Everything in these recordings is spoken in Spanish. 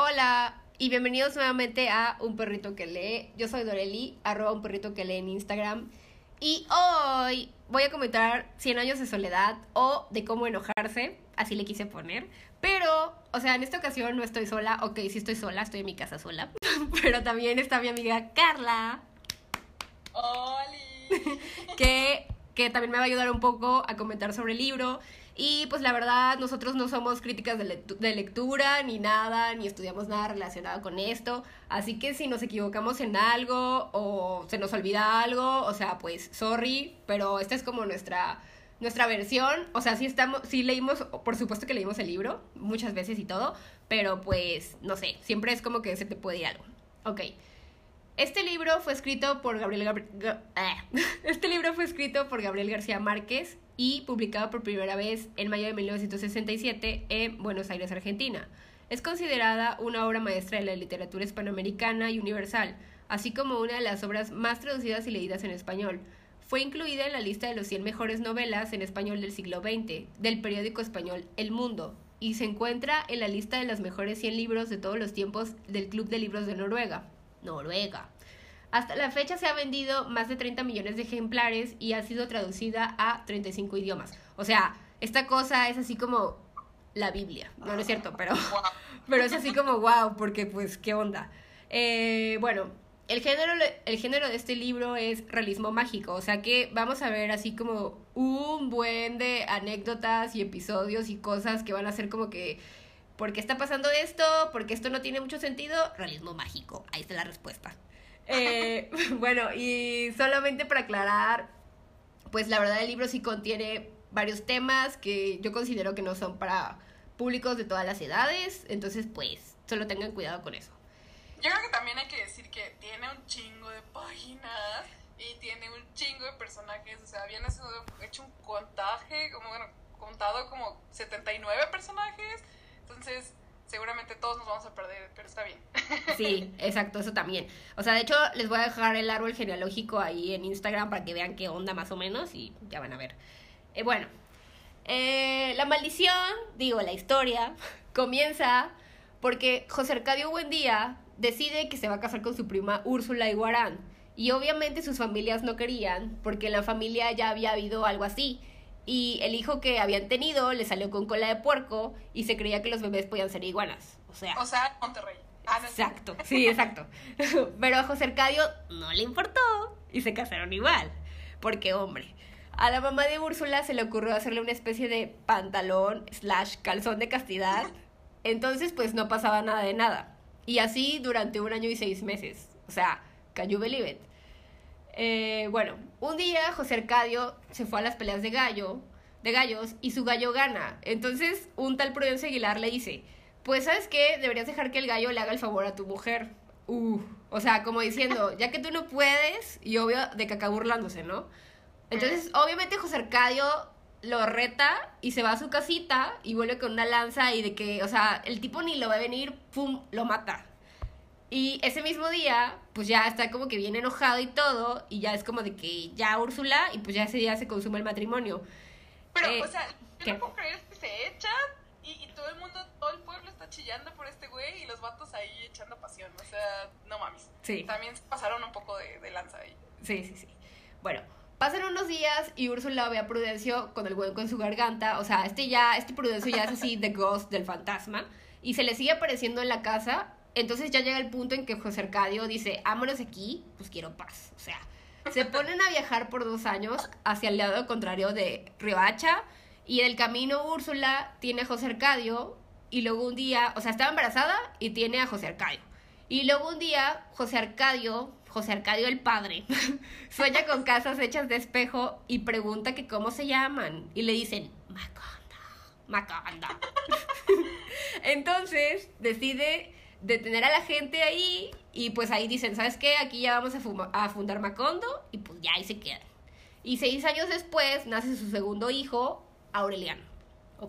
Hola y bienvenidos nuevamente a Un Perrito que lee. Yo soy Doreli, arroba un perrito que lee en Instagram. Y hoy voy a comentar 100 años de soledad o de cómo enojarse, así le quise poner. Pero, o sea, en esta ocasión no estoy sola, ok, sí estoy sola, estoy en mi casa sola. Pero también está mi amiga Carla. ¡Holi! que, que también me va a ayudar un poco a comentar sobre el libro. Y pues la verdad, nosotros no somos críticas de, lectura ni nada, ni estudiamos nada relacionado con esto. Así que si nos equivocamos en algo o se nos olvida algo, o sea, pues sorry, pero esta es como nuestra nuestra versión, o sea, sí estamos, sí leímos, por supuesto que leímos el libro, muchas veces y todo, pero pues, no sé, siempre es como que se te puede ir algo. Ok. Este libro fue escrito por Gabriel ah. Este libro fue escrito por Gabriel García Márquez y publicado por primera vez en mayo de 1967 en Buenos Aires, Argentina. Es considerada una obra maestra de la literatura hispanoamericana y universal, así como una de las obras más traducidas y leídas en español. Fue incluida en la lista de los 100 mejores novelas en español del siglo XX del periódico español El Mundo y se encuentra en la lista de los mejores 100 libros de todos los tiempos del Club de Libros de Noruega. Noruega. Hasta la fecha se ha vendido más de 30 millones de ejemplares y ha sido traducida a 35 idiomas. O sea, esta cosa es así como la Biblia. No, no es cierto, pero, pero es así como wow, porque pues, ¿qué onda? Eh, bueno, el género, el género de este libro es realismo mágico, o sea que vamos a ver así como un buen de anécdotas y episodios y cosas que van a ser como que, ¿por qué está pasando esto? Porque esto no tiene mucho sentido? Realismo mágico, ahí está la respuesta. Eh, bueno, y solamente para aclarar, pues la verdad el libro sí contiene varios temas que yo considero que no son para públicos de todas las edades, entonces pues solo tengan cuidado con eso. Yo creo que también hay que decir que tiene un chingo de páginas y tiene un chingo de personajes. O sea, habían hecho un contaje, como bueno, contado como 79 personajes. Entonces, seguramente todos nos vamos a perder, pero está bien. Sí, exacto, eso también. O sea, de hecho, les voy a dejar el árbol genealógico ahí en Instagram para que vean qué onda más o menos y ya van a ver. Eh, bueno, eh, la maldición, digo, la historia, comienza porque José Arcadio Buendía decide que se va a casar con su prima Úrsula Iguarán. Y obviamente sus familias no querían, porque en la familia ya había habido algo así. Y el hijo que habían tenido le salió con cola de puerco y se creía que los bebés podían ser iguanas. O sea. O sea, Monterrey. Ah, exacto, sí, exacto. Pero a José Arcadio no le importó y se casaron igual. Porque, hombre, a la mamá de Úrsula se le ocurrió hacerle una especie de pantalón slash calzón de castidad. Entonces, pues no pasaba nada de nada. Y así durante un año y seis meses. O sea, can you believe it? Eh, bueno, un día José Arcadio se fue a las peleas de gallo, de gallos, y su gallo gana. Entonces, un tal Prudencio Aguilar le dice, pues, ¿sabes qué? Deberías dejar que el gallo le haga el favor a tu mujer. Uh, o sea, como diciendo, ya que tú no puedes, y obvio de que acaba burlándose, ¿no? Entonces, obviamente José Arcadio lo reta y se va a su casita y vuelve con una lanza y de que, o sea, el tipo ni lo va a venir, pum, lo mata. Y ese mismo día, pues ya está como que bien enojado y todo, y ya es como de que ya Úrsula, y pues ya ese día se consume el matrimonio. Pero, eh, o sea, yo no puedo creer que se echan y, todo el mundo, todo el pueblo está chillando por este güey y los vatos ahí echando pasión, o sea, no mames. Sí. También pasaron un poco de, de lanza ahí. Sí, sí, sí. Bueno, Pasan unos días y Úrsula ve a Prudencio con el hueco en su garganta. O sea, este ya, este Prudencio ya es así The Ghost del fantasma. Y se le sigue apareciendo en la casa. Entonces ya llega el punto en que José Arcadio dice, ámonos aquí, pues quiero paz. O sea, se ponen a viajar por dos años hacia el lado contrario de Riohacha. Y en el camino Úrsula tiene a José Arcadio. Y luego un día, o sea, estaba embarazada y tiene a José Arcadio. Y luego un día, José Arcadio, José Arcadio el padre, sueña con casas hechas de espejo y pregunta que cómo se llaman. Y le dicen, Macondo, Macondo. Entonces decide detener a la gente ahí y pues ahí dicen, ¿sabes qué? Aquí ya vamos a, a fundar Macondo y pues ya ahí se quedan. Y seis años después nace su segundo hijo, Aureliano.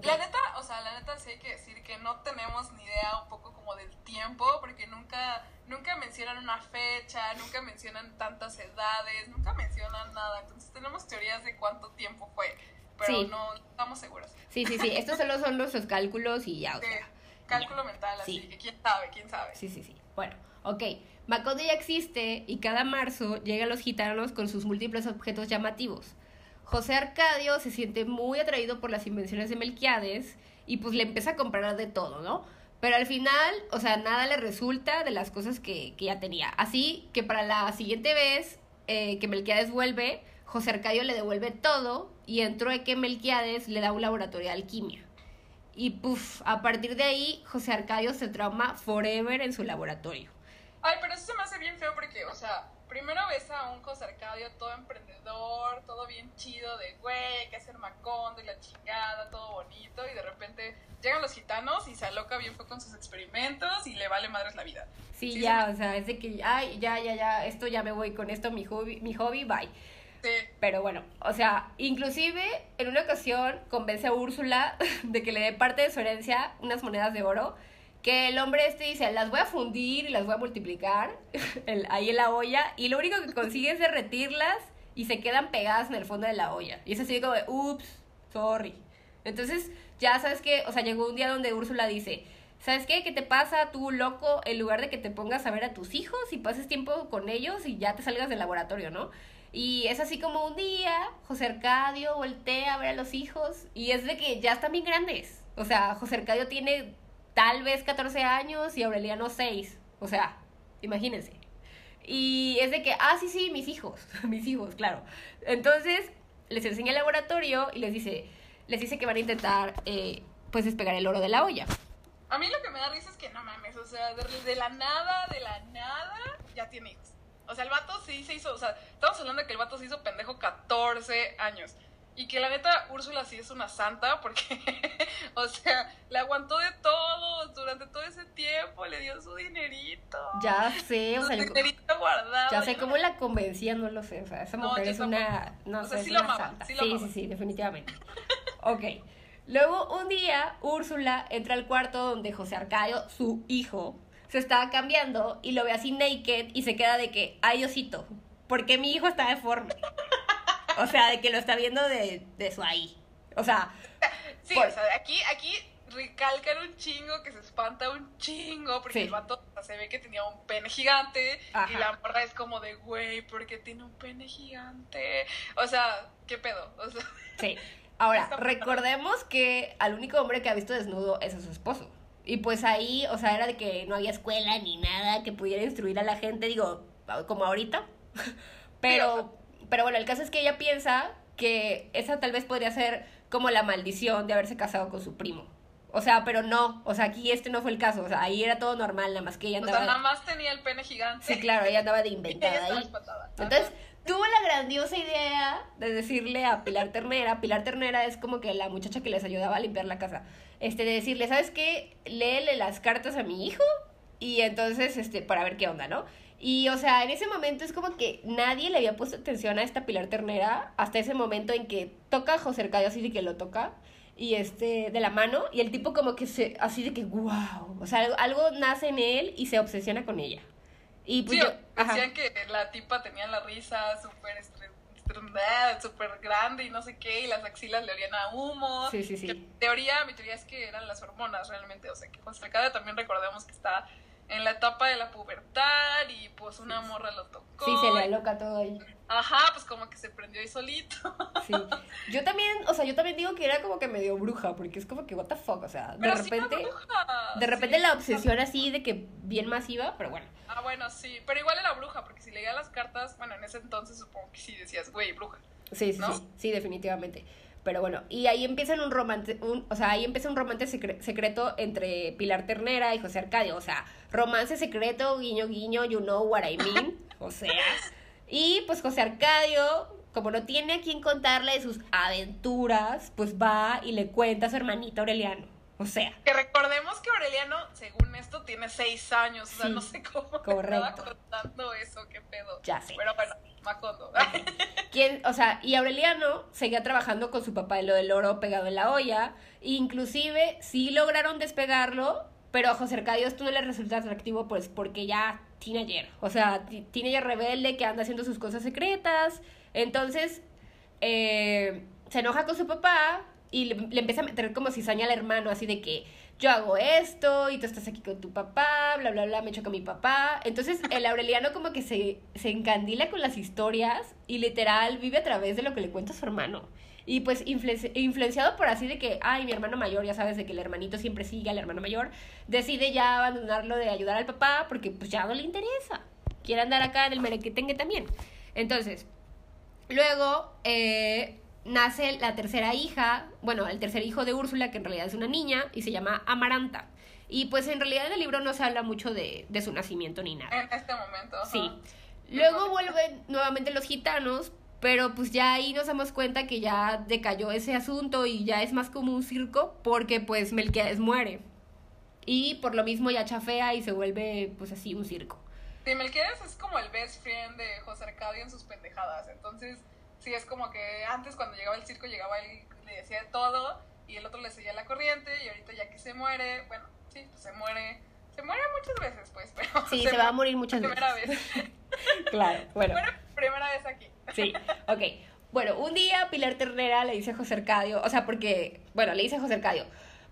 La neta, o sea, la neta sí hay que decir que no tenemos ni idea un poco como del tiempo, porque nunca, nunca mencionan una fecha, nunca mencionan tantas edades, nunca mencionan nada. Entonces tenemos teorías de cuánto tiempo fue, pero no estamos seguros. Sí, sí, sí, estos solo son nuestros cálculos y ya, o sea. Cálculo mental, así Sí. que quién sabe, quién sabe. Sí, sí, sí. Bueno, ok. Macondo ya existe y cada marzo llegan los gitanos con sus múltiples objetos llamativos. José Arcadio se siente muy atraído por las invenciones de Melquiades y pues le empieza a comprar de todo, ¿no? Pero al final, o sea, nada le resulta de las cosas que, que ya tenía. Así que para la siguiente vez eh, que Melquiades vuelve, José Arcadio le devuelve todo y en trueque Melquiades le da un laboratorio de alquimia. Y puff, a partir de ahí, José Arcadio se trauma forever en su laboratorio. Ay, pero eso se me hace bien feo porque, o sea, primero ves a un José Arcadio todo emprendedor, todo bien chido de, güey, hay que hacer macondo y la chingada, todo bonito, y de repente llegan los gitanos y se aloca bien feo con sus experimentos y le vale madres la vida. Sí, Sí, ya, se o sea, es de que, ay, ya, ya, ya, esto ya me voy con esto, mi hobby, mi hobby, bye. Pero bueno, o sea, inclusive en una ocasión convence a Úrsula de que le dé parte de su herencia unas monedas de oro, que el hombre este dice, las voy a fundir y las voy a multiplicar el- ahí en la olla, y lo único que consigue es derretirlas y se quedan pegadas en el fondo de la olla. Y es así como de, ups, sorry. Entonces, ya sabes que, o sea, llegó un día donde Úrsula dice, ¿sabes qué? ¿Qué te pasa tú, loco? En lugar de que te pongas a ver a tus hijos y pases tiempo con ellos y ya te salgas del laboratorio, ¿no? Y es así como un día, José Arcadio voltea a ver a los hijos y es de que ya están bien grandes. O sea, José Arcadio tiene tal vez 14 años y Aureliano 6. O sea, imagínense. Y es de que, ah, sí, sí, mis hijos, mis hijos, claro. Entonces, les enseña el laboratorio y les dice, les dice que van a intentar, eh, pues, despegar el oro de la olla. A mí lo que me da risa es que no mames, o sea, de, la nada, de la nada, ya tiene hijos. O sea, el vato sí se hizo, o sea, estamos hablando de que el vato se hizo pendejo 14 años. Y que la neta, Úrsula sí es una santa porque, o sea, le aguantó de todo durante todo ese tiempo, le dio su dinerito. Ya sé, o su sea, dinerito guardado. ya sé cómo la convencía, no lo sé. O sea, esa mujer es una, no O sé, sea, es sí lo una amaba, santa. sí lo sí, amaba. sí, sí, definitivamente. Ok. Luego, un día, Úrsula entra al cuarto donde José Arcadio, su hijo, se estaba cambiando y lo ve así naked y se queda de que, ay, Diosito, ¿por qué mi hijo está deforme? O sea, de que lo está viendo de, de su ahí. O sea, Sí, Por- o sea, aquí, aquí recalcan un chingo que se espanta un chingo porque Sí. el vato se ve que tenía un pene gigante Ajá. y la morra es como de, güey, ¿por qué tiene un pene gigante? O sea, ¿qué pedo? O sea, Sí. Ahora, recordemos que al único hombre que ha visto desnudo es a su esposo. Y pues ahí, o sea, era de que no había escuela ni nada que pudiera instruir a la gente, digo, como ahorita. Pero, pero bueno, el caso es que ella piensa que esa tal vez podría ser como la maldición de haberse casado con su primo. O sea, pero no, o sea, aquí este no fue el caso, o sea, ahí era todo normal, nada más que ella o sea, nada andaba... más tenía el pene gigante. Sí, claro, ella andaba de inventada ahí. Entonces, tuvo la grandiosa idea de decirle a Pilar Ternera, Pilar Ternera es como que la muchacha que les ayudaba a limpiar la casa, este, de decirle, ¿sabes qué? Léele las cartas a mi hijo y entonces, este, para ver qué onda, ¿no? Y, o sea, en ese momento es como que nadie le había puesto atención a esta Pilar Ternera hasta ese momento en que toca a José Arcadio así de que lo toca y este de la mano y el tipo como que se así de que wow, o sea, algo, algo nace en él y se obsesiona con ella. Y pues Sí, yo- ajá. decían que la tipa tenía la risa súper estre- estrondada, súper grande y no sé qué, y las axilas le olían a humo. Sí, sí, sí. Que teoría, mi teoría es que eran las hormonas realmente, o sea, que Arcadio también recordemos que está en la etapa de la pubertad y pues una morra lo tocó. Sí, se le aloca todo ahí. Ajá, pues como que se prendió ahí solito. Sí. Yo también, o sea, yo también digo que era como que medio bruja, porque es como que, what the fuck, o sea, de Pero sí repente, era bruja. de repente Sí. la obsesión así de que bien masiva, pero bueno. Ah, bueno, sí, pero igual era bruja, porque si leía las cartas, bueno, en ese entonces supongo que sí decías, güey, bruja. Sí, sí, ¿No? sí, sí, definitivamente. Pero bueno, y ahí empiezan un romance, un, o sea, ahí empieza un romance secre- secreto entre Pilar Ternera y José Arcadio, o sea, romance secreto, guiño, guiño, you know what I mean, o sea, y pues José Arcadio, como no tiene a quien contarle de sus aventuras, pues va y le cuenta a su hermanito Aureliano, o sea, Que recordemos que Aureliano, según esto, tiene seis años, o sea, no sé cómo correcto. estaba contando eso, qué pedo. Ya sé. Pero bueno, Macondo. ¿Quién, o sea, y Aureliano seguía trabajando con su papá en lo del oro pegado en la olla. e inclusive sí lograron despegarlo, pero a José Arcadio esto no le resulta atractivo pues porque ya teenager. O sea, ti- teenager rebelde que anda haciendo sus cosas secretas. Entonces, eh, se enoja con su papá y le, le empieza a meter como cizaña al hermano, así de que yo hago esto y tú estás aquí con tu papá, bla, bla, bla, me choca mi papá. Entonces el Aureliano como que se, se encandila con las historias y literal vive a través de lo que le cuenta su hermano. Y pues influenciado por así de que, ay, mi hermano mayor, ya sabes, de que el hermanito siempre sigue al hermano mayor, decide ya abandonarlo de ayudar al papá porque pues ya no le interesa. Quiere andar acá en el merequetengue también. Entonces, luego eh, nace la tercera hija, bueno, el tercer hijo de Úrsula, que en realidad es una niña, y se llama Amaranta. Y pues en realidad en el libro no se habla mucho de, de su nacimiento ni nada. En este momento. Sí. Luego vuelven nuevamente los gitanos, pero pues ya ahí nos damos cuenta que ya decayó ese asunto y ya es más como un circo porque pues Melquiades muere. Y por lo mismo ya chafea y se vuelve pues así un circo. Sí, Melquiades es como el best friend de José Arcadio en sus pendejadas. Entonces, sí, es como que antes cuando llegaba el circo llegaba él y le decía todo y el otro le seguía la corriente y ahorita ya que se muere, bueno, sí, pues se muere. Se muere muchas veces, pues, pero... Sí, se, va a morir muchas primera veces. Vez. claro, bueno. Primera vez aquí. Sí, ok. Bueno, un día Pilar Ternera le dice a José Arcadio, o sea, porque, bueno, le dice a José Arcadio,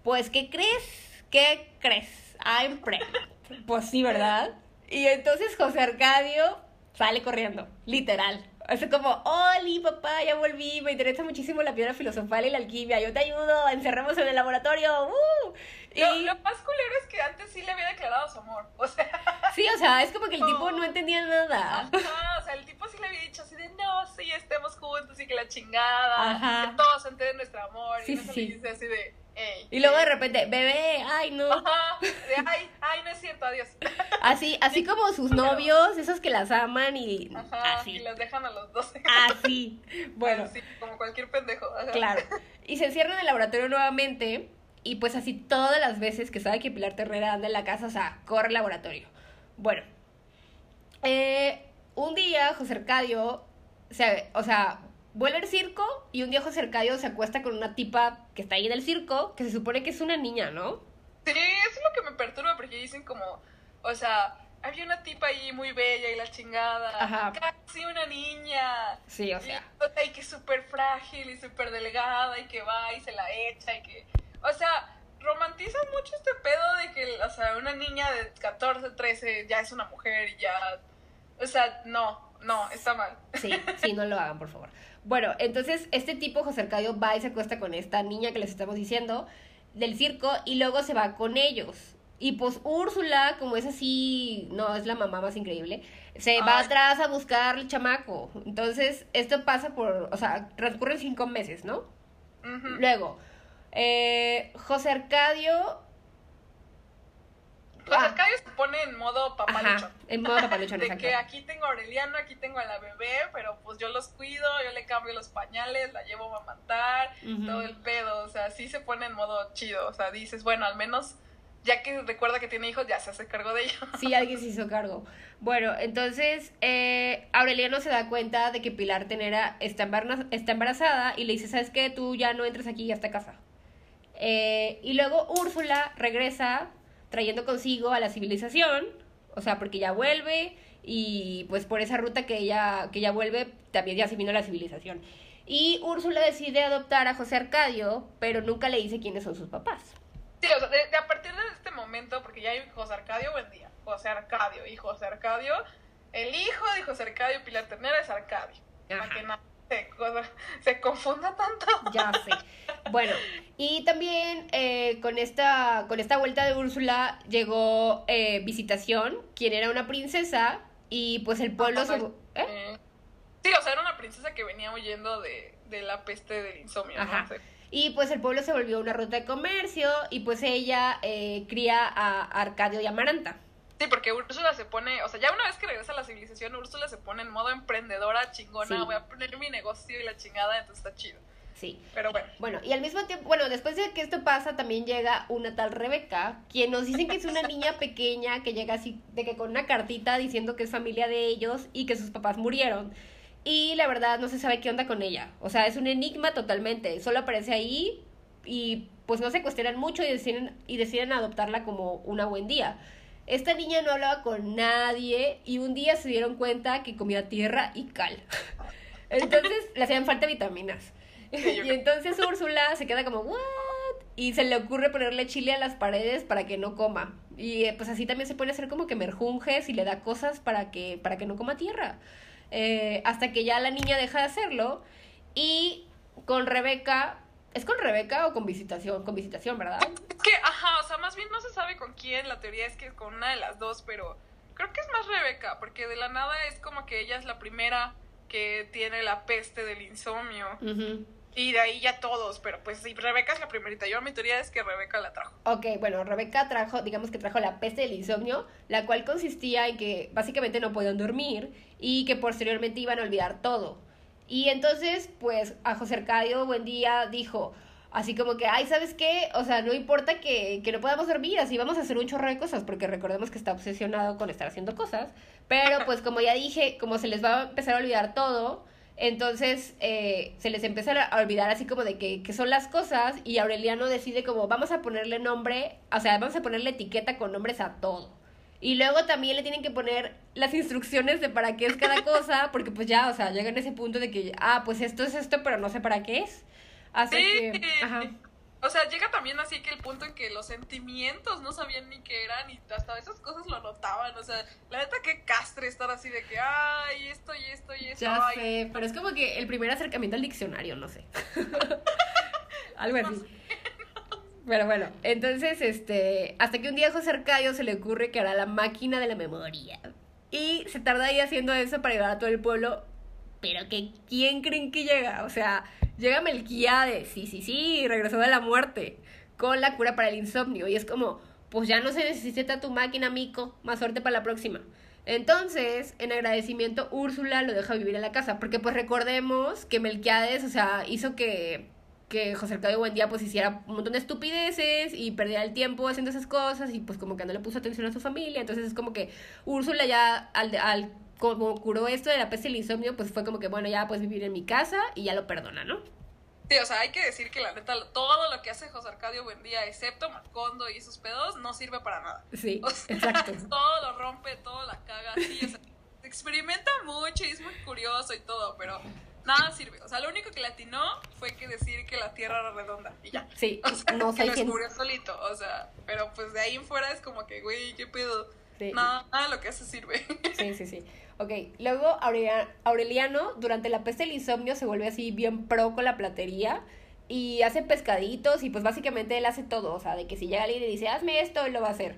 pues, ¿qué crees? ¿Qué crees? I'm pregnant. Pues sí, ¿verdad? Y entonces José Arcadio sale corriendo, literal. Es como, Oli, papá, ya volví, me interesa muchísimo la piedra filosofal y la alquimia, yo te ayudo, encerramos en el laboratorio, ¡uh! Y... Lo, más culero es que antes sí le había declarado su amor, o sea... Sí, o sea, es como que el tipo no entendía nada. Ajá, o sea, el tipo sí le había dicho así de, no, sí, estemos juntos y que la chingada, Ajá. que todos entienden nuestro amor, y no sí. le dice así de... y luego de repente, bebé, ay, no. Ajá, de, ay, ay, no es cierto, adiós. Así, así como sus novios, esos que las aman y Ajá, así. Y los dejan a los dos. Así, bueno. Así, como cualquier pendejo. Claro. Y se encierran en el laboratorio nuevamente y pues así todas las veces que sabe que Pilar Terrera anda en la casa, o sea, corre al laboratorio. Bueno, eh, un día José Arcadio, se, o sea, vuelve al circo y un día José Arcadio se acuesta con una tipa que está ahí en el circo, que se supone que es una niña, ¿no? Sí, eso es lo que me perturba porque dicen como, o sea, había una tipa ahí muy bella y la chingada. Ajá. Casi una niña. Sí, o sea. Y, o sea, y que es súper frágil y súper delgada y que va y se la echa y que... O sea, romantizan mucho este pedo de que, o sea, una niña de 14, 13 ya es una mujer y ya... O sea, no, no, está mal. Sí, sí, no lo hagan, por favor. Bueno, entonces este tipo, José Arcadio, va y se acuesta con esta niña que les estamos diciendo del circo y luego se va con ellos. Y pues Úrsula, como es así, no, es la mamá más increíble, se va atrás a buscar el chamaco. Entonces, esto pasa por, o sea, transcurren cinco meses, ¿no? Luego, eh, José Arcadio. José ah. Arcadio se pone en modo papaluchón. en modo papaluchón, De que aquí tengo a Aureliano, aquí tengo a la bebé, pero pues yo los cuido, yo le cambio los pañales, la llevo a matar, todo el pedo. O sea, sí se pone en modo chido. O sea, dices, bueno, al menos ya que recuerda que tiene hijos, ya se hace cargo de ellos. Sí, alguien se hizo cargo. Bueno, entonces eh, Aureliano se da cuenta de que Pilar Tenera está, embarazada y le dice, ¿sabes qué? Tú ya no entres aquí a esta casa. Eh, y luego Úrsula regresa trayendo consigo a la civilización, o sea, porque ya vuelve y pues por esa ruta que ella, que ella vuelve también ya se vino la civilización. Y Úrsula decide adoptar a José Arcadio, pero nunca le dice quiénes son sus papás. Sí, o sea, de, a partir de este momento, porque ya hay José Arcadio, buen día, José Arcadio y José Arcadio, el hijo de José Arcadio Pilar Ternera es Arcadio. Para que no se, se, confunda tanto. Ya sé. Bueno, y también eh, con, esta, con esta vuelta de Úrsula llegó eh, Visitación, quien era una princesa, y pues el pueblo se... ¿eh? Sí, o sea, era una princesa que venía huyendo de, de la peste del insomnio. Ajá. Y pues el pueblo se volvió una ruta de comercio y pues ella eh, cría a Arcadio y Amaranta. Sí, porque Úrsula se pone, o sea, ya una vez que regresa a la civilización, Úrsula se pone en modo emprendedora, chingona, voy a poner mi negocio y la chingada, entonces está chido. Sí. Pero bueno. Bueno, y al mismo tiempo, bueno, después de que esto pasa, también llega una tal Rebeca, quien nos dicen que es una niña pequeña que llega así, de que con una cartita diciendo que es familia de ellos y que sus papás murieron. Y la verdad no se sabe qué onda con ella. O sea, es un enigma totalmente. Solo aparece ahí y pues no se cuestionan mucho y deciden, y deciden adoptarla como una buen día. Esta niña no hablaba con nadie y un día se dieron cuenta que comía tierra y cal. Entonces le hacían falta vitaminas. Y entonces Úrsula se queda como, ¿what? y se le ocurre ponerle chile a las paredes para que no coma. Y eh, pues así también se puede hacer como que merjunjes y le da cosas para que, para que no coma tierra. Eh, hasta que ya la niña deja de hacerlo. Y con Rebeca, ¿es con Rebeca o con visitación? Con visitación, ¿verdad? Es que, ajá, o sea, más bien no se sabe con quién, la teoría es que es con una de las dos, pero creo que es más Rebeca, porque de la nada es como que ella es la primera que tiene la peste del insomnio. Y de ahí ya todos, pero pues sí, Rebeca es la primerita. Yo mi teoría es que Rebeca la trajo. Ok, bueno, Rebeca trajo, digamos que trajo la peste del insomnio, la cual consistía en que básicamente no podían dormir y que posteriormente iban a olvidar todo. Y entonces, pues, a José Arcadio Buendía dijo, así como que, ay, ¿sabes qué? O sea, no importa que, que no podamos dormir, así vamos a hacer un chorro de cosas, porque recordemos que está obsesionado con estar haciendo cosas. Pero, pues, como ya dije, como se les va a empezar a olvidar todo, entonces eh, se les empieza a olvidar así como de que, que son las cosas y Aureliano decide como vamos a ponerle nombre, o sea, vamos a ponerle etiqueta con nombres a todo. Y luego también le tienen que poner las instrucciones de para qué es cada cosa, porque pues ya, o sea, llegan a ese punto de que, ah, pues esto es esto, pero no sé para qué es. Así Sí. que, ajá. O sea, llega también así que el punto en que los sentimientos no sabían ni qué eran y hasta esas cosas lo notaban. O sea, la neta que castre estar así de que, ay, esto y esto y esto. Ya ay, sé, pero es como que el primer acercamiento al diccionario, no sé. Algo así. Pero bueno, entonces, este, hasta que un día a José Arcadio se le ocurre que hará la máquina de la memoria. Y se tarda ahí haciendo eso para ayudar a todo el pueblo. Pero que, ¿quién creen que llega? O sea, llega Melquiades, sí, sí, sí, regresó de la muerte, con la cura para el insomnio. Y es como, pues ya no se necesita tu máquina, Mico, más suerte para la próxima. Entonces, en agradecimiento, Úrsula lo deja vivir en la casa, porque pues recordemos que Melquiades, o sea, hizo que, que José Arcadio Buendía pues hiciera un montón de estupideces y perdiera el tiempo haciendo esas cosas y pues como que no le puso atención a su familia, entonces es como que Úrsula ya al, al como curó esto de la peste y el insomnio, pues fue como que bueno, ya puedes vivir en mi casa y ya lo perdona, ¿no? Sí, o sea, hay que decir que la neta, todo lo que hace José Arcadio Buendía, excepto Macondo y sus pedos, no sirve para nada. Sí, O sea, exacto. todo lo rompe, todo la caga, sí, o sea, experimenta mucho y es muy curioso y todo, pero nada sirve. O sea, lo único que le atinó fue que decir que la Tierra era redonda y ya. Sí, O sea, no que soy lo quien... descubrió solito, o sea, pero pues de ahí en fuera es como que, güey, ¿qué pedo? Sí. Nada, nada lo que hace sirve. Sí, sí, sí. Ok, luego Aurelia- Aureliano durante la peste del insomnio se vuelve así bien pro con la platería y hace pescaditos y pues básicamente él hace todo, o sea, de que si llega alguien y dice, hazme esto, él lo va a hacer.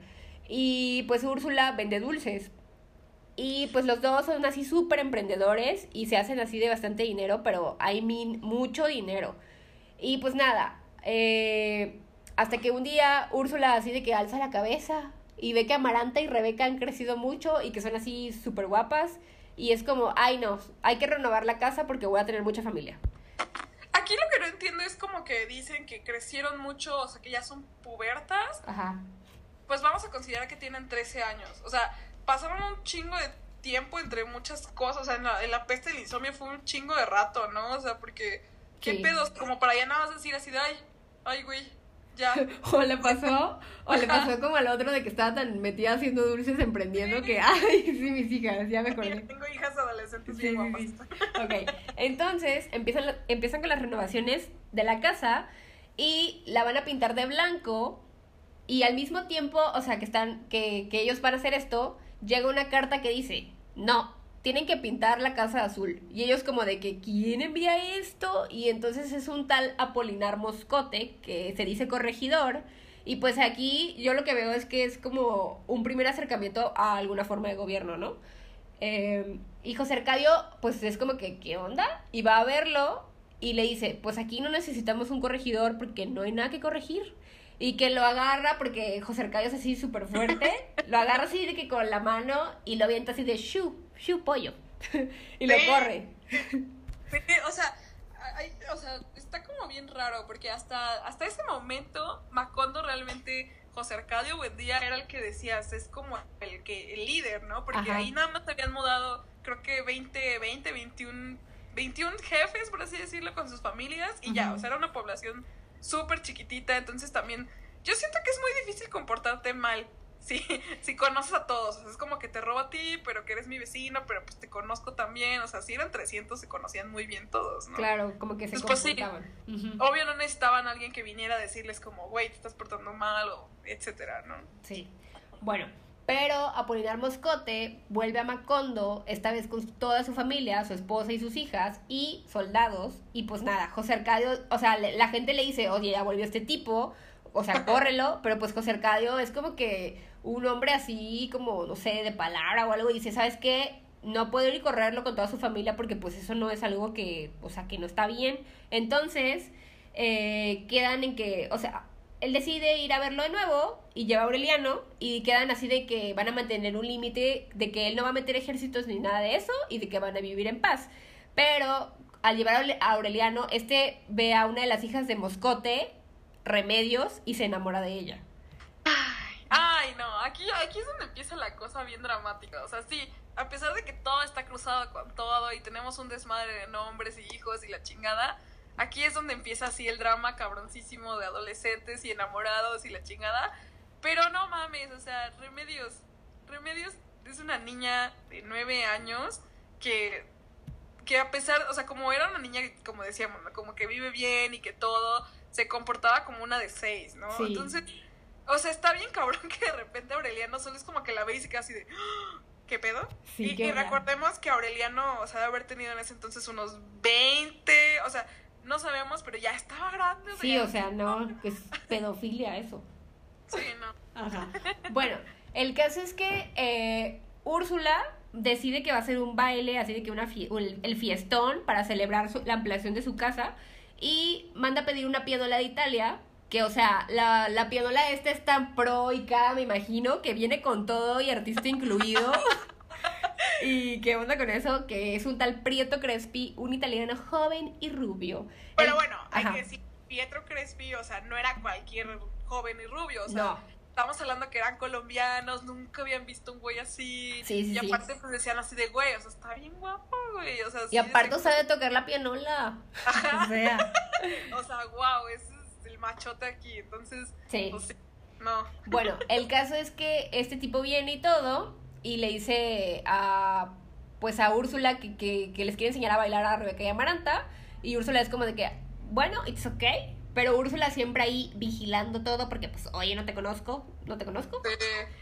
Y pues Úrsula vende dulces. Y pues los dos son así súper emprendedores y se hacen así de bastante dinero, pero hay min mucho dinero. Y pues nada, eh, hasta que un día Úrsula así de que alza la cabeza y ve que Amaranta y Rebeca han crecido mucho y que son así súper guapas. Y es como, ay no, hay que renovar la casa porque voy a tener mucha familia. Aquí lo que no entiendo es como que dicen que crecieron mucho, o sea, que ya son pubertas, Ajá. pues vamos a considerar que tienen 13 años. O sea, pasaron un chingo de tiempo entre muchas cosas. O sea, en la, en la peste del insomnio fue un chingo de rato, ¿no? O sea, porque, ¿qué Sí. pedos? Como para ya nada más decir así de, ay, ay, güey, ya. O le pasó, o le pasó como al otro de que estaba tan metida haciendo dulces emprendiendo que, ay, sí, mis hijas, ya me acordé. Tengo hijas adolescentes Sí, bien sí. Ok, entonces empiezan, empiezan con las renovaciones de la casa y la van a pintar de blanco y al mismo tiempo, o sea, que están, que, que ellos van a hacer esto, llega una carta que dice, no, tienen que pintar la casa azul. Y ellos como de que, ¿quién envía esto? Y entonces es un tal Apolinar Moscote, que se dice corregidor. Y pues aquí yo lo que veo es que es como un primer acercamiento a alguna forma de gobierno, ¿no? Eh, y José Arcadio, pues es como que, ¿qué onda? Y va a verlo y le dice, pues aquí no necesitamos un corregidor porque no hay nada que corregir. Y que lo agarra porque José Arcadio es así súper fuerte. lo agarra así de que con la mano y lo avienta así de shu, shu pollo. y lo corre. O sea, hay- o sea, está como bien raro porque hasta, hasta ese momento Macondo realmente, José Arcadio Buendía era el que decías, es como el que el líder, ¿no? Porque Ajá. ahí nada más habían mudado, creo que 20, 20, 21, 21 jefes, por así decirlo, con sus familias y ya, o sea, era una población súper chiquitita, entonces también yo siento que es muy difícil comportarte mal si, si conoces a todos, o sea, es como que te robo a ti, pero que eres mi vecino, pero pues te conozco también, o sea, si eran 300 se conocían muy bien todos, ¿no? Claro, como que se Pues, sí. Obvio no necesitaban a alguien que viniera a decirles como, güey, te estás portando mal, o etcétera, ¿no? Sí. Bueno, pero Apolinar Moscote vuelve a Macondo, esta vez con toda su familia, su esposa y sus hijas, y soldados. Y pues nada, José Arcadio, o sea, la gente le dice, oye, ya volvió este tipo, o sea, córrelo, pero pues José Arcadio es como que un hombre así, como, no sé, de palabra o algo, y dice, ¿sabes qué? No puedo ir y correrlo con toda su familia porque pues eso no es algo que, o sea, que no está bien. Entonces, eh, quedan en que, o sea, él decide ir a verlo de nuevo y lleva a Aureliano y quedan así de que van a mantener un límite de que él no va a meter ejércitos ni nada de eso y de que van a vivir en paz. Pero al llevar a Aure- a Aureliano, este ve a una de las hijas de Moscote, Remedios, y se enamora de ella. Ay, no, aquí, aquí es donde empieza la cosa bien dramática. O sea, sí, a pesar de que todo está cruzado con todo y tenemos un desmadre de nombres y hijos y la chingada, aquí es donde empieza así el drama cabroncísimo de adolescentes y enamorados y la chingada. Pero no mames, o sea, Remedios, Remedios es una niña de nueve años que, que a pesar, o sea, como era una niña, como decíamos, ¿no? como que vive bien y que todo, se comportaba como una de seis, ¿no? Sí. Entonces, o sea, está bien cabrón que de repente Aureliano solo es como que la ve y se queda así de, "Ah, ¿qué pedo? Sí, y, qué y recordemos que Aureliano, o sea, de haber tenido en ese entonces unos 20, o sea, no sabemos, pero ya estaba grande. Sí, o sea, no, es pedofilia eso. Sí, no. Ajá. Bueno, el caso es que eh, Úrsula decide que va a hacer un baile, así de que una fie- un- el fiestón para celebrar su- la ampliación de su casa y manda a pedir una pianola de Italia. Que, o sea, la, la pianola esta es tan pro y cada, me imagino, que viene con todo y artista incluido. y qué onda con eso, que es un tal Prieto Crespi, un italiano joven y rubio. Pero El- bueno, hay Ajá. que decir, Pietro Crespi, o sea, no era cualquier joven y rubio, o sea, No. estamos hablando que eran colombianos, nunca habían visto un güey así. Sí, sí, y sí. aparte pues decían así de güey, o sea, está bien guapo, güey, o sea, Y aparte sabe tocar la pianola. O sea, o sea, wow, ese es el machote aquí, entonces, sí. pues no. Bueno, el caso es que este tipo viene y todo y le dice a pues a Úrsula que, que, que les quiere enseñar a bailar a Rebeca y a Amaranta y Úrsula es como de que, bueno, it's okay, pero Úrsula siempre ahí vigilando todo porque pues, oye, no te conozco, no te conozco.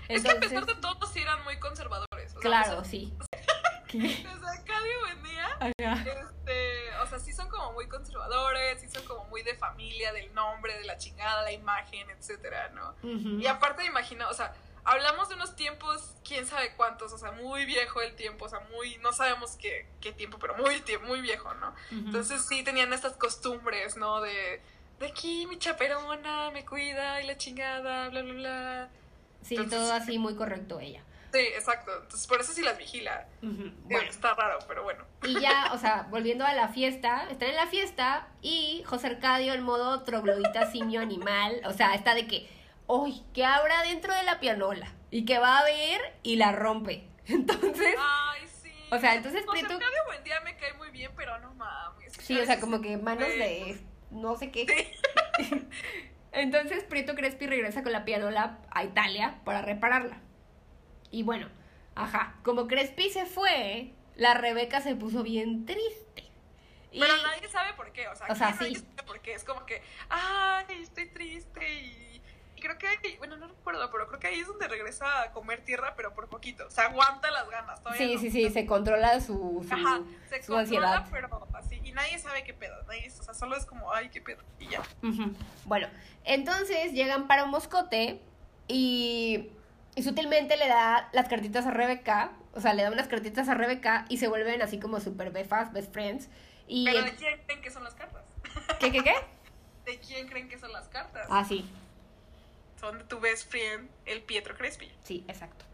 Es que a pesar de todo sí eran muy conservadores. O sea, Claro, sí. O sea, Cadio venía Ajá. Este, o sea, sí son como muy conservadores, sí son como muy de familia, del nombre, de la chingada, la imagen, etcétera, ¿no? Y aparte imagina, o sea, hablamos de unos tiempos, quién sabe cuántos, o sea, muy viejo el tiempo, o sea, muy, no sabemos qué, qué tiempo, pero muy, muy viejo, ¿no? Entonces sí tenían estas costumbres, ¿no? De, de aquí mi chaperona me cuida y la chingada, bla, bla, bla. Sí, entonces- todo así muy correcto ella. Sí, exacto. Entonces por eso sí las vigila. Bueno, Está raro, pero bueno. Y ya, o sea, volviendo a la fiesta, están en la fiesta y José Arcadio en modo troglodita simio animal, o sea, está de que, uy, ¿qué habrá dentro de la pianola? Y que va a ver y la rompe. Entonces, Ay, sí. O sea, entonces José Prieto- Arcadio Buendía me cae muy bien, pero no mames. sí, o sea, como que manos de no sé qué. Entonces Prieto Crespi regresa con la pianola a Italia para repararla. Y bueno, ajá, como Crespi se fue, la Rebeca se puso bien triste. Y- Pero nadie sabe por qué, o sea, O sea, aquí nadie sí. sabe por qué. Es como que, ay, estoy triste y creo que, ahí- bueno, no recuerdo, pero creo que ahí es donde regresa a comer tierra, pero por poquito. Se aguanta las ganas, todavía Sí, no. sí, sí, se controla su, su, Ajá, se su controla, ansiedad. pero así, y nadie sabe qué pedo, nadie, o sea, solo es como, ay, qué pedo, y ya. Bueno, entonces llegan para un moscote y, y sutilmente le da las cartitas a Rebeca, o sea, le da unas cartitas a Rebeca y se vuelven así como super befas, best friends. Y Pero ¿de quién creen que son las cartas? ¿Qué, qué, qué? ¿De quién creen que son las cartas? Ah, sí, Son de tu best friend, el Pietro Crespi. sí, exacto.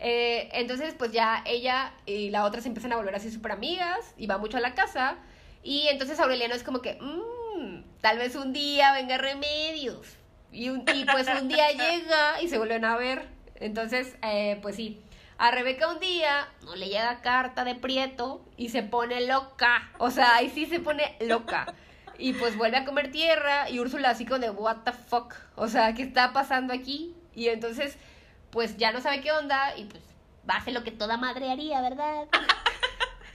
Eh, entonces, pues ya ella y la otra se empiezan a volver así súper amigas y va mucho a la casa. Y entonces Aureliano es como que, "Mm, tal vez un día venga Remedios. Y, un, y pues un día llega y se vuelven a ver. Entonces, eh, pues sí. A Rebeca un día no le llega carta de Prieto y se pone loca. O sea, ahí sí se pone loca. Y pues vuelve a comer tierra y Úrsula así como de, what the fuck. O sea, ¿qué está pasando aquí? Y entonces, pues ya no sabe qué onda y pues va a hacer lo que toda madre haría, ¿verdad?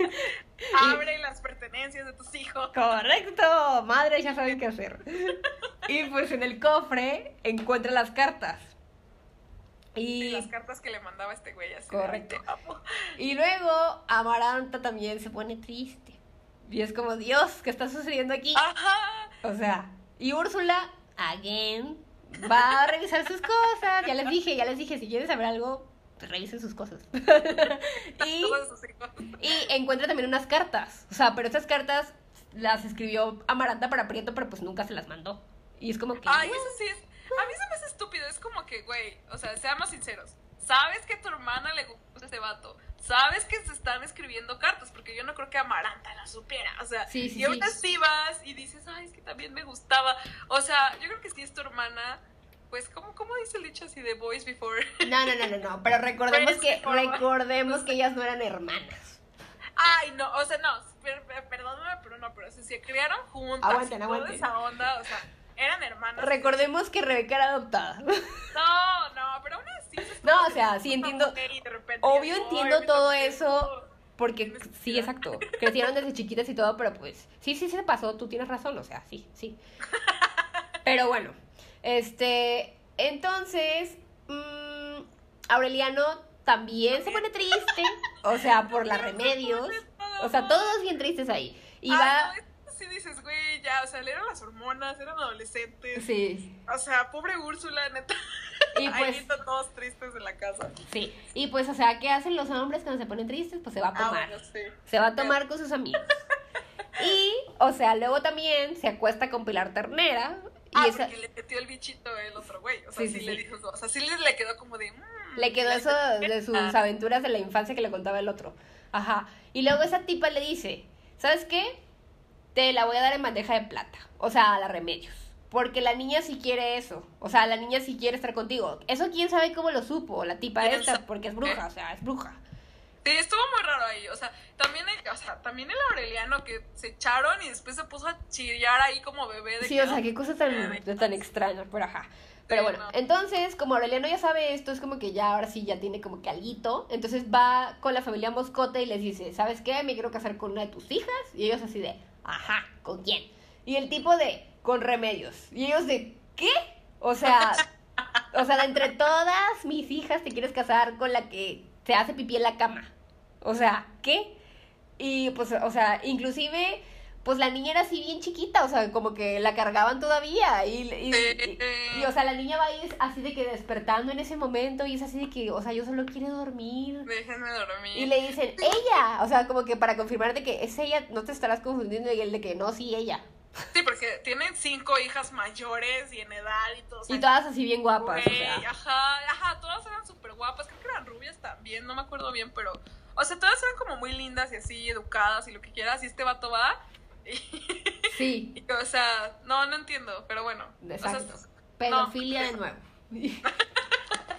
Abre las pertenencias de tus hijos. Correcto, madre ya sabe qué hacer. Y pues en el cofre encuentra las cartas. Y Y, las cartas que le mandaba este güey así. de, Correcto. "Te amo". y luego Amaranta también se pone triste. Y es como, Dios, ¿qué está sucediendo aquí? Ajá. O sea, y Úrsula, again, va a revisar sus cosas. Ya les dije, ya les dije, si quieren saber algo, pues revisen sus cosas. y, y encuentra también unas cartas. O sea, pero estas cartas las escribió Amaranta para Prieto, pero pues nunca se las mandó. Y es como que... Ay, eso sí es. A mí se me hace estúpido. Es como que, güey, o sea, seamos sinceros. Sabes que a tu hermana le gusta ese vato. Sabes que se están escribiendo cartas, porque yo no creo que Amaranta la supiera. O sea, Sí, sí, y aún sí. así vas y dices, ay, es que también me gustaba. O sea, yo creo que si es tu hermana, pues, ¿cómo, cómo dice el dicho así de boys before? No, no, no, no, no, pero recordemos que, recordemos que ellas no eran hermanas. Ay, no, o sea, no, per- per- perdóname, pero no, pero si se criaron juntas. Aguanten, toda aguanten. esa onda, o sea, eran hermanas. Recordemos que Rebeca era adoptada. No, no, pero es No, o sea, sí entiendo- obvio entiendo "Ay, todo eso. Porque sí, exacto. Crecieron desde chiquitas y todo, pero pues sí, sí se pasó, tú tienes razón, o sea, sí, sí. Pero bueno, este, entonces, mm, Aureliano también se pone triste, o sea, por la remedios, o sea, todos bien tristes ahí. Y va, sí dices, güey, ya, o sea, le eran las hormonas, eran adolescentes. sí, O sea, pobre Úrsula, neta. Y Ahí pues, están todos tristes en la casa. sí, y pues, o sea, ¿qué hacen los hombres cuando se ponen tristes? Pues se va a Ah, tomar. bueno, sí. Se va a tomar con sus amigos. Y, o sea, luego también se acuesta con Pilar Ternera. Y Ah, esa, porque le metió el bichito el otro güey. O sea, Sí, sí, sí, le dijo, o sea, sí le, le quedó como de. mm, le quedó eso de sus Ah. aventuras de la infancia que le contaba el otro. Ajá. Y luego esa tipa le dice, ¿sabes qué? Te la voy a dar en bandeja de plata. O sea, a la remedios. Porque la niña sí quiere eso. O sea, la niña sí quiere estar contigo. Eso quién sabe cómo lo supo, la tipa ¿Quién esta, sabe? porque es bruja, o sea, es bruja. Sí, estuvo muy raro ahí. O sea, también el, o sea, también el Aureliano que se echaron y después se puso a chillar ahí como bebé de Sí, que, o sea, "Ay, qué cosa tan, tan extraña, pero ajá. Pero Sí, bueno, no. entonces, como Aureliano ya sabe esto, es como que ya ahora sí ya tiene como que alguito. Entonces va con la familia Moscote y les dice, ¿sabes qué? Me quiero casar con una de tus hijas. Y ellos así de, ajá, ¿con quién? Y el tipo de, con remedios. Y ellos de, ¿qué? O sea, o sea, de entre todas mis hijas te quieres casar con la que se hace pipí en la cama. O sea, ¿qué? Y pues, o sea, inclusive, pues la niña era así bien chiquita, o sea, como que la cargaban todavía. Y, y, y- y, o sea, la niña va a ir así de que despertando en ese momento y es así de que, o sea, yo solo quiero dormir. Déjenme dormir. Y le dicen, ella, o sea, como que para confirmar de que es ella, no te estarás confundiendo y el de que no, sí, ella. Sí, porque tienen cinco hijas mayores y en edad y todo. o sea, Y todas así bien guapas, o güey, sea. ajá, ajá, todas eran súper guapas. Creo que eran rubias también, no me acuerdo bien, pero. O sea, todas eran como muy lindas y así, educadas y lo que quieras. Y este vato va. Y, Sí, y, o sea, no, no entiendo, pero bueno. O sea, Exacto. pedofilia de nuevo.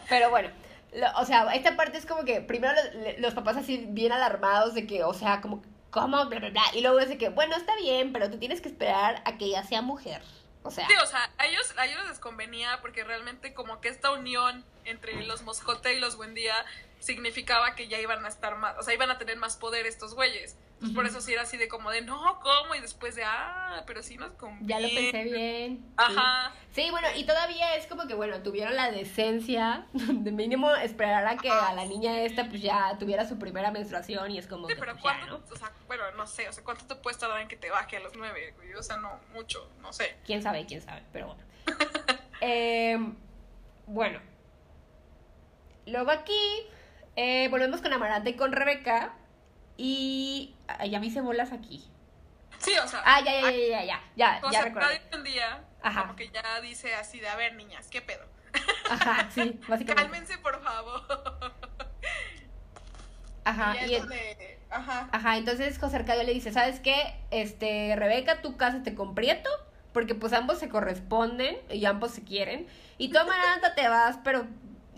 Pero bueno, lo- o sea, esta parte es como que primero los, los papás así bien alarmados de que, o sea, como, ¿cómo? Bla, bla, bla. Y luego de que, bueno, está bien, pero tú tienes que esperar a que ella sea mujer. O sea, Sí, o sea, a ellos, a ellos les convenía porque realmente como que esta unión entre los Moscote y los Buendía significaba que ya iban a estar más, o sea, iban a tener más poder estos güeyes. Entonces, por eso sí era así de como de, no, ¿cómo? Y después de, ah, pero sí nos conviene. ya lo pensé bien. Ajá. Sí, bueno, y todavía es como que, bueno, tuvieron la decencia de mínimo esperar a que a la niña esta pues ya tuviera su primera menstruación y es como Sí, que, pero pues, ya, ¿cuánto? ¿no? O sea, bueno, no sé, o sea, ¿cuánto te puedes tardar en que te baje a los nueve? güey? O sea, no, mucho, no sé. quién sabe, quién sabe, pero bueno. Em, bueno. Luego aquí eh, volvemos con Amaranta y con Rebeca. Y ay, ya me hice bolas aquí. Sí, o sea, Ah, ya, ya, ya, ya, ya, ya, o ya sea, un día Ajá. como que ya dice así de, a ver, niñas, ¿qué pedo? Ajá, sí, básicamente. Cálmense, por favor. Ajá, y y, es donde, ajá. ajá, entonces José Arcadio le dice, ¿sabes qué? Este, Rebeca, tú cásate con Prieto, porque pues ambos se corresponden y ambos se quieren. Y tú, Amaranta, te vas, pero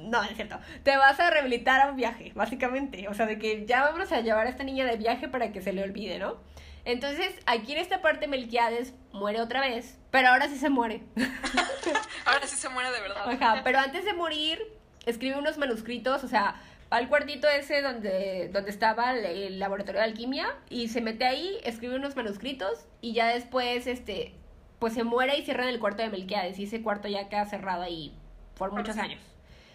no, es cierto, te vas a rehabilitar a un viaje, básicamente. O sea, de que ya vamos a llevar a esta niña de viaje para que se le olvide, ¿no? Entonces, aquí en esta parte Melquiades muere otra vez, pero ahora sí se muere. Ahora sí se muere de verdad. Ajá, pero antes de morir, escribe unos manuscritos, o sea, va al cuartito ese donde, donde estaba el, el laboratorio de alquimia y se mete ahí, escribe unos manuscritos y ya después, este, pues se muere y cierran el cuarto de Melquiades y ese cuarto ya queda cerrado ahí por muchos sí. años.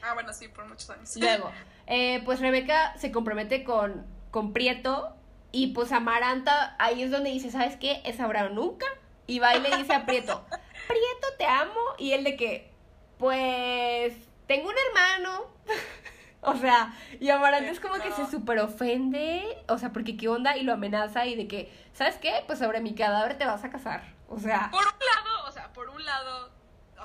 Ah, bueno, sí, por muchos años. Luego, eh, pues Rebeca se compromete con, con Prieto y pues Amaranta ahí es donde dice, ¿sabes qué? Es ahora o nunca. Y va y le dice a Prieto, Prieto, te amo. Y él de que, pues, tengo un hermano. o sea, y Amaranta es como que se No. super ofende, o sea, porque qué onda y lo amenaza y de que, ¿sabes qué? Pues sobre mi cadáver te vas a casar. O sea, Por un lado, o sea, por un lado,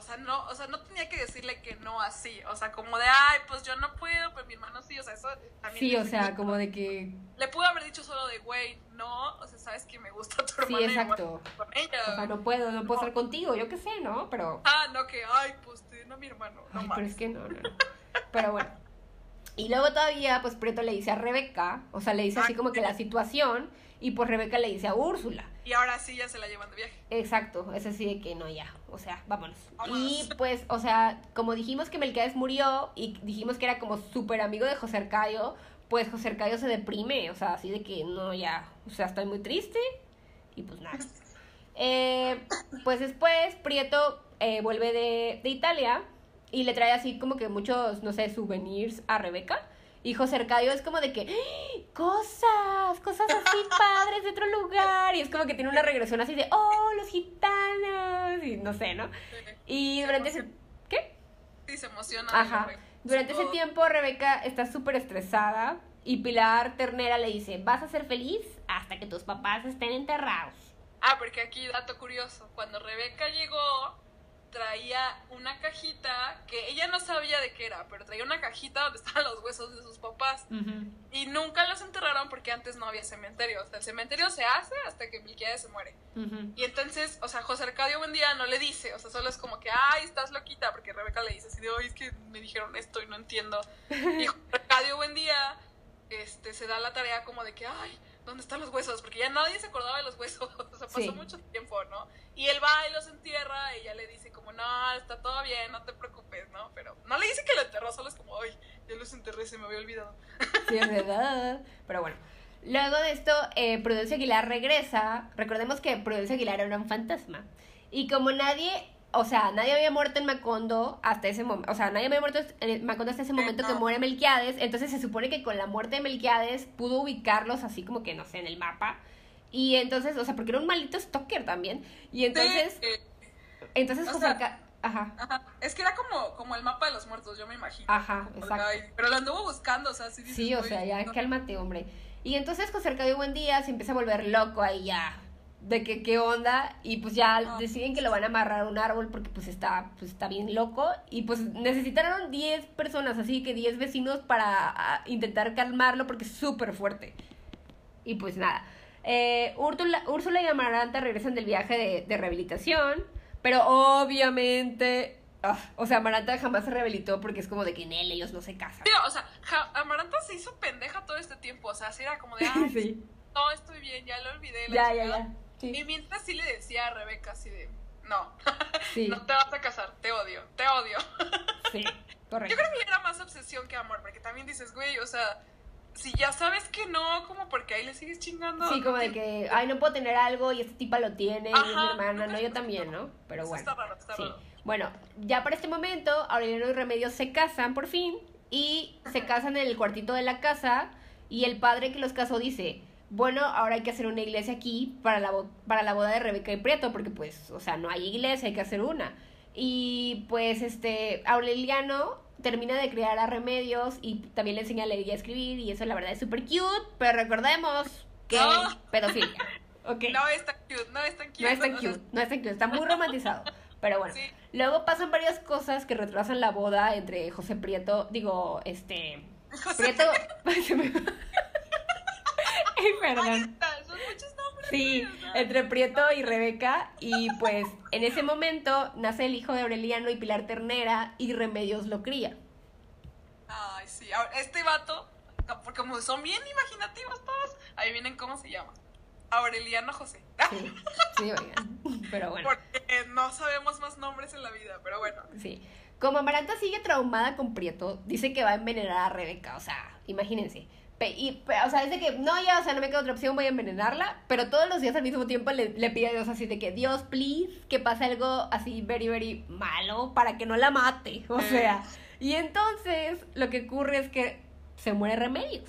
o sea, no, o sea, no tenía que decirle que no así, o sea, como de, ay, pues yo no puedo, pues mi hermano sí, o sea, eso también. sí, o sea, como de que, Le pudo haber dicho solo de, güey, no, o sea, sabes que me gusta tu sí, hermano. me exacto. con ella. O sea, no puedo, no puedo estar contigo, yo qué sé, ¿no? Pero... Ah, no, que, ay, pues no mi hermano, no Ay, pero es que no, no, no. Pero bueno. Y luego todavía, pues Prieto le dice a Rebeca, o sea, le dice así como que la situación, y pues Rebeca le dice a Úrsula. Y ahora sí ya se la llevan de viaje. Exacto, es así de que no, ya, o sea, vámonos. Vámonos. Y pues, o sea, como dijimos que Melquiades murió y dijimos que era como súper amigo de José Arcadio, pues José Arcadio se deprime, o sea, así de que no, ya, o sea, estoy muy triste y pues nada. Eh, pues después Prieto eh, vuelve de, de Italia y le trae así como que muchos, no sé, souvenirs a Rebeca. Y José Arcadio es como de que, ¡Ah! cosas, cosas así padres de otro lugar. Y es como que tiene una regresión así de, oh, los gitanos. Y no sé, ¿no? Y durante ese... ¿Qué? Sí, se emociona. Ajá. Durante ese tiempo Rebeca está súper estresada y Pilar Ternera le dice, vas a ser feliz hasta que tus papás estén enterrados. Ah, porque aquí, dato curioso, cuando Rebeca llegó, traía una cajita que ella no sabía de qué era, pero traía una cajita donde estaban los huesos de sus papás. Y nunca los enterraron porque antes no había cementerio. O sea, el cementerio se hace hasta que Milquiades se muere. Y entonces, o sea, José Arcadio Buendía no le dice, o sea, solo es como que, ay, estás loquita, porque Rebeca le dice así de, ay, es que me dijeron esto y no entiendo. Y José Arcadio Buendía, este, se da la tarea como de que, ay, ¿dónde están los huesos? Porque ya nadie se acordaba de los huesos, o sea, pasó Sí. mucho tiempo, ¿no? Y él va y los entierra, y ella le dice como, no, está todo bien, no te preocupes, ¿no? Pero no le dice que lo enterró, solo es como, ay, ya los enterré, se me había olvidado. Sí, es verdad. Pero bueno. Luego de esto, eh, Prudencia Aguilar regresa. Recordemos que Prudencia Aguilar era un fantasma. Y como nadie, o sea, nadie había muerto en Macondo hasta ese momento, o sea, nadie había muerto en Macondo hasta ese momento que muere Melquiades, entonces se supone que con la muerte de Melquiades pudo ubicarlos así como que, no sé, en el mapa. Y entonces, o sea, porque era un maldito stalker también. Y entonces, Sí, eh, entonces o José sea, Ajá. Ajá. Es que era como, como el mapa de los muertos, yo me imagino. Ajá, exacto. pero lo anduvo buscando, o sea, sí Sí, o "Güey, sea, ya no". cálmate, hombre. Y entonces José Arcadio Buendía se empieza a volver loco ahí ya. De que qué onda. Y pues ya Ah. deciden que lo van a amarrar a un árbol porque pues está, pues está bien loco. Y pues necesitaron 10 personas, así que 10 vecinos para ah, intentar calmarlo porque es súper fuerte. Y pues nada. Eh, Úrsula, Úrsula y Amaranta regresan del viaje de, de rehabilitación. Pero obviamente. ah, o sea, Amaranta jamás se rehabilitó porque es como de que en él ellos no se casan. Sí, o sea, Ja- Amaranta se hizo pendeja todo este tiempo, o sea, así era como de, sí. no, estoy bien, ya lo olvidé. la Ya, ya, chingada". ya. Sí. Y mientras sí le decía a Rebeca así de, no, Sí, no te vas a casar, te odio, te odio. sí, Yo correcto. creo que era más obsesión que amor, porque también dices, güey, o sea, si ya sabes que no, como porque ahí le sigues chingando. Sí, como de que, ay, no puedo tener algo y esta tipa lo tiene y es mi hermana, no, no, yo también, no. Pero bueno. Está raro, está Sí. raro. Bueno, ya para este momento, Aureliano y Remedios se casan por fin y se casan en el cuartito de la casa y el padre que los casó dice, bueno, ahora hay que hacer una iglesia aquí para la, para la boda de Rebeca y Prieto porque pues, o sea, no hay iglesia, hay que hacer una. Y pues este, Aureliano termina de criar a Remedios y también le enseña a leer y a escribir y eso la verdad es súper cute, pero recordemos que No. pedofilia. Ok. No es tan cute, no es tan cute. No es tan cute, no es tan cute, está muy romantizado. Pero bueno, Sí. luego pasan varias cosas que retrasan la boda entre José Prieto, digo, este... Prieto... Son muchos nombres. Sí, entre Prieto y Rebeca. Y pues en ese momento nace el hijo de Aureliano y Pilar Ternera y Remedios lo cría. Ay, sí. Este vato, porque como son bien imaginativos todos, ahí vienen cómo se llama. Aureliano José. Sí, sí, oigan. Pero bueno. Porque no sabemos más nombres en la vida, pero bueno. Sí. como Amaranta sigue traumada con Prieto, dice que va a envenenar a Rebeca, o sea, imagínense. Y, o sea, dice que no, ya, o sea, no me queda otra opción, voy a envenenarla, pero todos los días al mismo tiempo le, le pide a Dios así de que, Dios, please, que pase algo así very, very malo para que no la mate, o sea. Y entonces lo que ocurre es que se muere Remedios.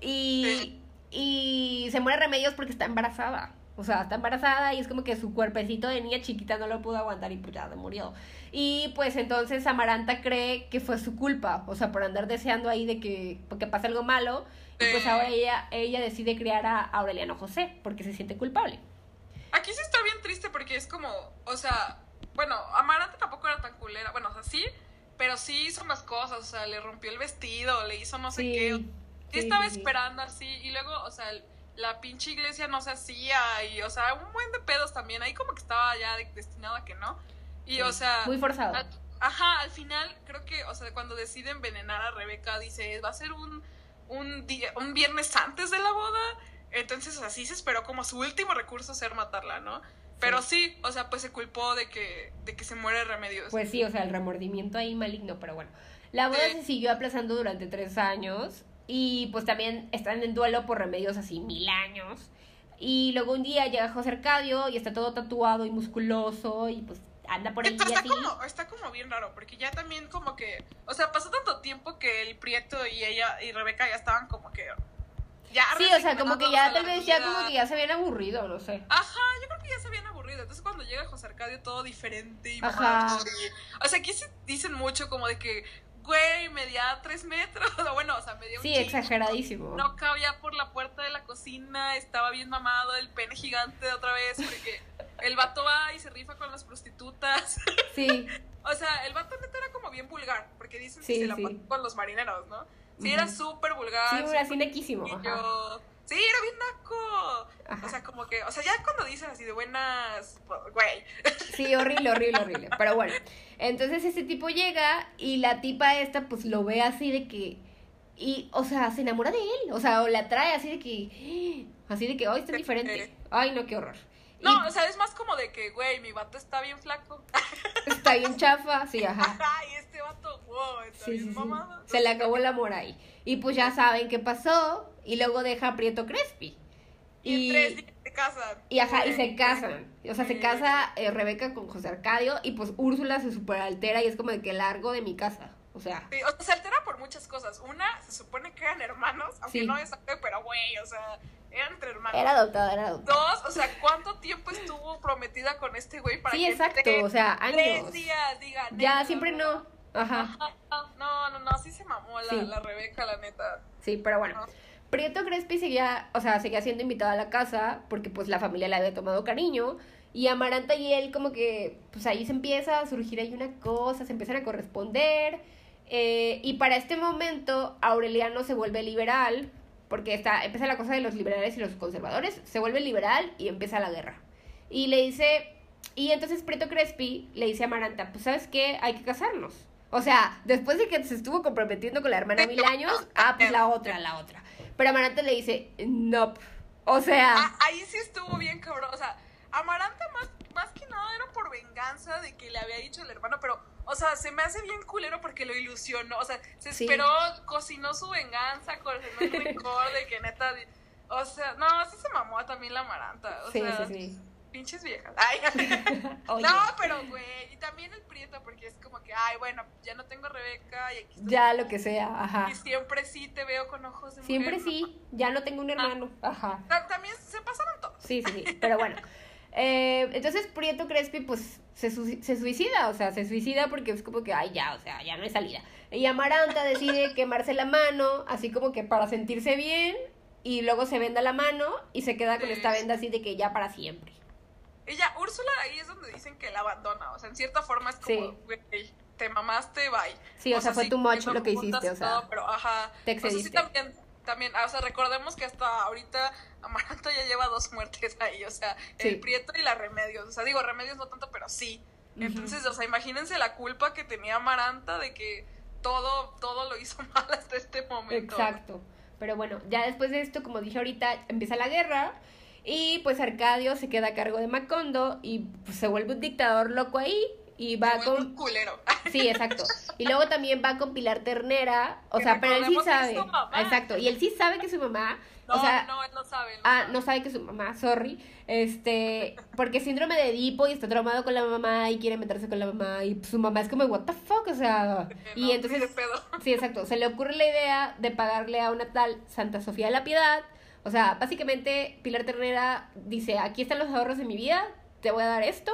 Y, y se muere Remedios porque está embarazada. O sea, está embarazada y es como que su cuerpecito de niña chiquita no lo pudo aguantar y pues ya murió. Y pues entonces Amaranta cree que fue su culpa, o sea, por andar deseando ahí de que, porque pase algo malo. Y pues ahora ella, ella decide criar a Aureliano José porque se siente culpable. Aquí sí está bien triste porque es como, o sea, bueno, Amaranta tampoco era tan culera, bueno, o sea, sí, pero sí hizo más cosas, o sea, le rompió el vestido, le hizo no sé qué. Sí, estaba esperando así y luego, o sea, la pinche iglesia no se hacía y, o sea, un buen de pedos también. Ahí como que estaba ya destinado a que no. Y, o sea... Muy forzado. ajá, al final creo que, o sea, cuando decide envenenar a Rebeca, dice, va a ser un, un, día, un viernes antes de la boda. Entonces así se esperó como su último recurso ser matarla, ¿no? Pero sí, o sea, pues se culpó de que, de que se muere Remedios. Pues sí, o sea, el remordimiento ahí maligno, pero bueno. La boda se siguió aplazando durante tres años y pues también están en duelo por remedios así mil años. Y luego un día llega José Arcadio y está todo tatuado y musculoso y pues anda por ahí está Como, está como bien raro, porque ya también como que, o sea, pasó tanto tiempo que el Prieto y ella y Rebeca ya estaban como que ya Sí, o sea, como que ya tal vez ya como que ya se habían aburrido, no sé. Ajá, yo creo que ya se habían aburrido. Entonces cuando llega José Arcadio todo diferente y Ajá. o sea, aquí se dicen mucho como de que güey, medía tres metros, bueno, o sea, medía un Sí, exageradísimo. No cabía por la puerta de la cocina, estaba bien mamado, el pene gigante otra vez, porque el vato va y se rifa con las prostitutas. Sí. o sea, el vato neta era como bien vulgar, porque dicen que se la sí. con los marineros, ¿no? Sí, era súper vulgar. Sí, era así nequísimo. Sí, era bien naco. O sea, como que, o sea, ya cuando dicen así de buenas, güey. Sí, horrible, horrible, horrible. Pero bueno, entonces ese tipo llega y la tipa esta pues lo ve así de que, y, o sea, se enamora de él. O sea, o la trae así de que, así de que, ay, está diferente. Ay, no, qué horror. No, o sea, es más como de que, güey, mi vato está bien flaco. Está bien chafa, sí, ajá. y este vato, wow, está bien mamado. Se le acabó el amor ahí. Y pues ya saben qué pasó y luego deja a Prieto Crespi. Y, tres días se casan. Y ajá, y se casan. O sea, se casa eh, Rebeca con José Arcadio y pues Úrsula se superaltera y es como de que largo de mi casa. O sea. Sí, o sea, se altera por muchas cosas. Una, se supone que eran hermanos, aunque no es pero güey, o sea, eran entre hermanos. Era adoptada, era adoptada. Dos, o sea, ¿cuánto tiempo estuvo prometida con este güey para sí, que exacto, o sea, años. Tres días, digan. Ya, siempre no. Ajá. No, no, no, sí se mamó la, la Rebeca, la neta. Sí, pero bueno. Prieto Crespi seguía, o sea, seguía siendo invitado a la casa porque pues la familia le había tomado cariño. Y Amaranta y él como que, pues ahí se empieza a surgir ahí una cosa, se empiezan a corresponder. Eh, y para este momento Aureliano se vuelve liberal, porque está, empieza la cosa de los liberales y los conservadores, se vuelve liberal y empieza la guerra. Y le dice, y entonces Prieto Crespi le dice a Amaranta, pues sabes qué, hay que casarnos. O sea, después de que se estuvo comprometiendo con la hermana mil años, ah, pues la otra, la otra. Pero Amaranta le dice, no. O sea. Ah, ahí sí estuvo bien cabrón. O sea, Amaranta más, más que nada era por venganza de que le había dicho el hermano, pero, o sea, se me hace bien culero porque lo ilusionó. O sea, se esperó, cocinó su venganza, cocinó el rencor de que neta. O sea, no, sí se mamó también la Amaranta. O sí, sea, sí, sí pinches viejas. Ay, no, pero güey, y también el prieto, porque es como que, ay, bueno, ya no tengo Rebeca y aquí Ya lo que sea, ajá. Y siempre sí te veo con ojos de mujer. Siempre sí, ya no tengo un hermano, ajá. También se pasaron todos. Sí, sí, sí, pero bueno. Eh, entonces Prieto Crespi pues se, se suicida, o sea, se suicida porque es como que, ay, ya, o sea, ya no hay salida. Y Amaranta decide quemarse la mano, así como que para sentirse bien, y luego se venda la mano y se queda con esta venda así de que ya para siempre. Ella, Úrsula, ahí es donde dicen que la abandona. O sea, en cierta forma es como, güey, te mamaste, bye. Sí, o, sea, fue tu much lo que hiciste, o sea. pero, ajá. Te excediste. sí, también, también, o sea, recordemos que hasta ahorita Amaranto ya lleva dos muertes ahí, o sea, el Prieto y la Remedios. O sea, digo, Remedios no tanto, pero sí. Entonces, o sea, imagínense la culpa que tenía Amaranta de que todo, todo lo hizo mal hasta este momento. Exacto. Pero bueno, ya después de esto, como dije ahorita, empieza la guerra y pues Arcadio se queda a cargo de Macondo y pues, se vuelve un dictador loco ahí. y va Como con... un culero. Sí, exacto. Y luego también va con Pilar Ternera, o Que sea, pero él sí sabe. Exacto, y él sí sabe que su mamá. No, o sea, no, él no sabe. él Ah, sabe. no sabe que su mamá, sorry. Este, porque síndrome de Edipo y está traumado con la mamá y quiere meterse con la mamá y su mamá es como, what the fuck, o sea. Y no, entonces, pedo. sí, exacto, se le ocurre la idea de pagarle a una tal Santa Sofía de la Piedad. O sea, básicamente Pilar Ternera dice, aquí están los ahorros de mi vida, te voy a dar esto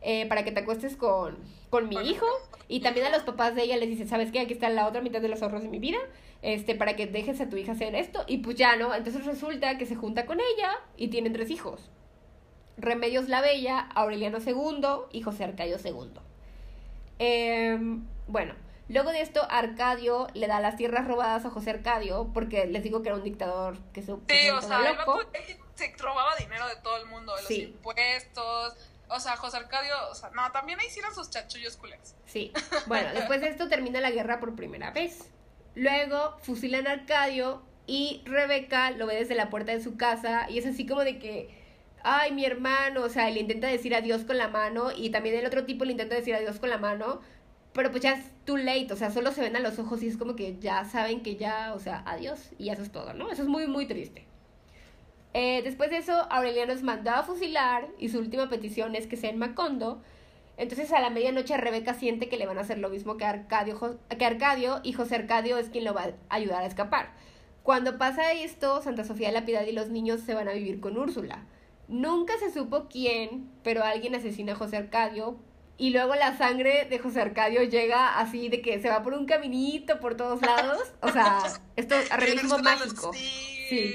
eh, para que te acuestes con, con mi hijo. Y también a los papás de ella les dice, ¿sabes qué? Aquí está la otra mitad de los ahorros de mi vida, este, para que dejes a tu hija hacer esto. Y pues ya, ¿no? Entonces resulta que se junta con ella y tienen tres hijos. Remedios la Bella, Aureliano II y José Arcadio II. Bueno, luego de esto Arcadio le da las tierras robadas a José Arcadio porque les digo que era un dictador que se Sí, o sea, el él se robaba dinero de todo el mundo, de los Sí. impuestos. O sea, José Arcadio, o sea, no, también ahí hicieron sus chachullos culeros. Sí. Bueno, después de esto termina la guerra por primera vez. Luego fusilan a Arcadio y Rebeca lo ve desde la puerta de su casa y es así como de que, ay, mi hermano, o sea, le intenta decir adiós con la mano y también el otro tipo le intenta decir adiós con la mano, pero pues ya es too late, o sea, solo se ven a los ojos y es como que ya saben que ya, o sea, adiós y eso es todo, ¿no? Eso es muy, muy triste. Eh, después de eso, Aureliano es mandado a fusilar y su última petición es que sea en Macondo. Entonces a la medianoche Rebeca siente que le van a hacer lo mismo que Arcadio, que Arcadio y José Arcadio es quien lo va a ayudar a escapar. Cuando pasa esto, Santa Sofía de la Piedad y los niños se van a vivir con Úrsula. Nunca se supo quién, pero alguien asesina a José Arcadio y luego la sangre de José Arcadio llega así de que se va por un caminito por todos lados. O sea, esto es realismo mágico. Sí.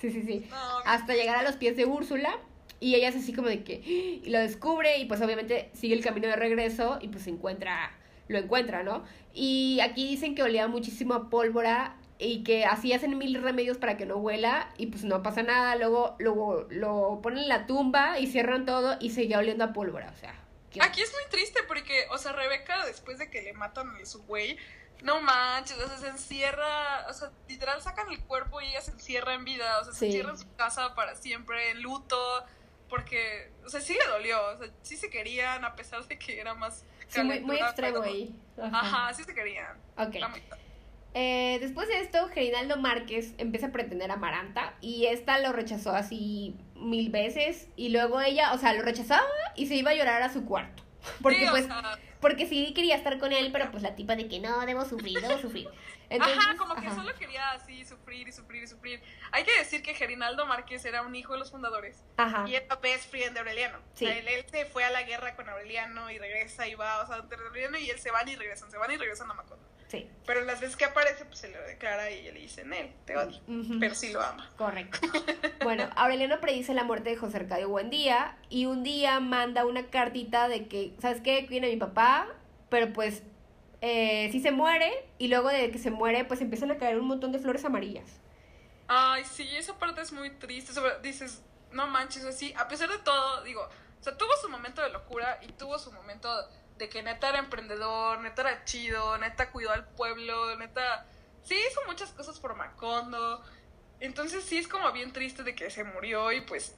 Sí, sí, sí, hasta llegar a los pies de Úrsula y ella es así como de que y lo descubre y pues obviamente sigue el camino de regreso y pues se encuentra lo encuentra, ¿no? Y aquí dicen que olía muchísimo a pólvora y que así hacen mil remedios para que no huela y pues no pasa nada, luego luego lo ponen en la tumba y cierran todo y sigue oliendo a pólvora, o sea, ¿qué- Aquí es muy triste porque, o sea, Rebeca, después de que le matan a su güey, no manches, o sea, se encierra, o sea, literal sacan el cuerpo y ella se encierra en vida, o sea, se encierra en su casa para siempre, en luto, porque, o sea, sí le dolió, o sea, sí se querían, a pesar de que era más sí, muy, muy extremo pero- ahí. Ajá. Ajá, sí se querían. Ok. Muy- Eh, después de esto, Gerinaldo Márquez empieza a pretender a Amaranta y esta lo rechazó así mil veces y luego ella, o sea, lo rechazaba y se iba a llorar a su cuarto. Porque Sí, pues, sea, porque sí quería estar con él, pero pues la tipa de que no, debo sufrir, debo sufrir. Entonces, ajá, como que ajá. solo quería así sufrir y sufrir y sufrir. Hay que decir que Gerinaldo Márquez era un hijo de los fundadores. Ajá. Y era best friend de Aureliano. Sí. O sea, él, él se fue a la guerra con Aureliano y regresa y va, o sea, entre Aureliano y él se van y regresan, se van y regresan a Macondo. Sí. Pero las veces que aparece, pues se lo declara y ella le dice, Nel, te odio. Pero sí lo ama. Correcto. Bueno, Aureliano predice la muerte de José Arcadio Buendía y un día manda una cartita de que, ¿sabes qué? Cuiden a mi papá, pero pues eh, sí se muere y luego de que se muere pues empiezan a caer un montón de flores amarillas. Ay, sí, esa parte es muy triste. Sobre, dices, no manches, así, a pesar de todo, digo, o sea, tuvo su momento de locura y tuvo su momento de que neta era emprendedor, neta era chido, neta cuidó al pueblo, neta, sí hizo muchas cosas por Macondo. Entonces sí es como bien triste de que se murió y pues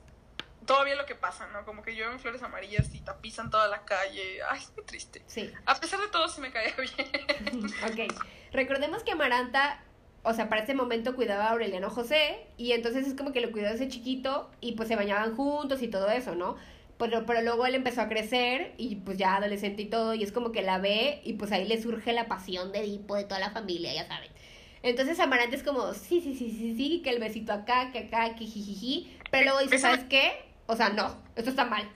todavía lo que pasa, ¿no? Como que llueven flores amarillas y tapizan toda la calle. Ay, es muy triste. Sí. A pesar de todo sí me caía bien. ok. Recordemos que Amaranta, o sea, para ese momento cuidaba a Aureliano José y entonces es como que lo cuidó desde chiquito y pues se bañaban juntos y todo eso, ¿no? Pero, pero luego él empezó a crecer y pues ya adolescente y todo y es como que la ve y pues ahí le surge la pasión de Edipo de toda la familia, ya saben. Entonces Amaranta es como, sí, sí, sí, sí, sí, que el besito acá, que acá, que jijiji, pero luego dice. ¿sabes qué? O sea, no, esto está mal.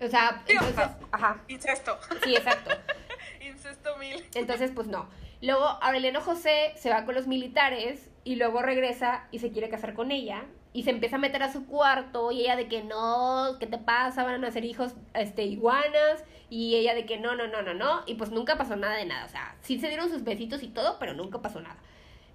O sea, entonces, ajá, Incesto. sí, exacto. Incesto mil. Entonces, pues no. Luego Aureliano José se va con los militares y luego regresa y se quiere casar con ella y se empieza a meter a su cuarto y ella de que no, ¿qué te pasa? Van a nacer hijos este iguanas y ella de que no, no, no, no, no y pues nunca pasó nada de nada, o sea, sí se dieron sus besitos y todo, pero nunca pasó nada.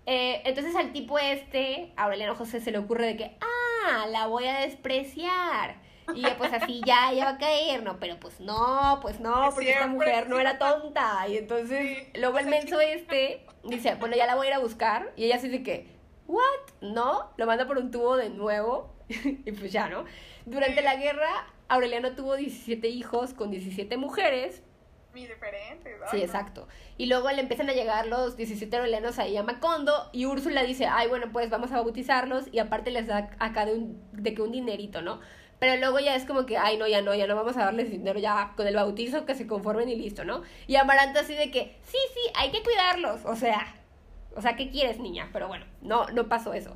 Eh, entonces al tipo este, a Aureliano José se le ocurre de que, ah, la voy a despreciar. Y ya pues así ya, ya va a caer, no, pero pues no, pues no, porque esta mujer no era tonta. Y entonces Sí, luego el menso este dice, bueno, ya la voy a ir a buscar. Y ella así de que, ¿what? No, lo manda por un tubo de nuevo. y pues ya, ¿no? Durante Sí. la guerra, Aureliano tuvo 17 hijos con 17 mujeres. Mi diferente, Sí, exacto. Y luego le empiezan a llegar los 17 aurelianos ahí a Macondo y Úrsula dice, ay, bueno, pues vamos a bautizarlos y aparte les da acá de, un, de que un dinerito, ¿no? Pero luego ya es como que, ay, no, ya no, ya no vamos a darles dinero, ya con el bautizo que se conformen y listo, ¿no? Y Amaranta así de que, sí, sí, hay que cuidarlos, o sea, o sea, ¿qué quieres, niña? Pero bueno, no, no pasó eso.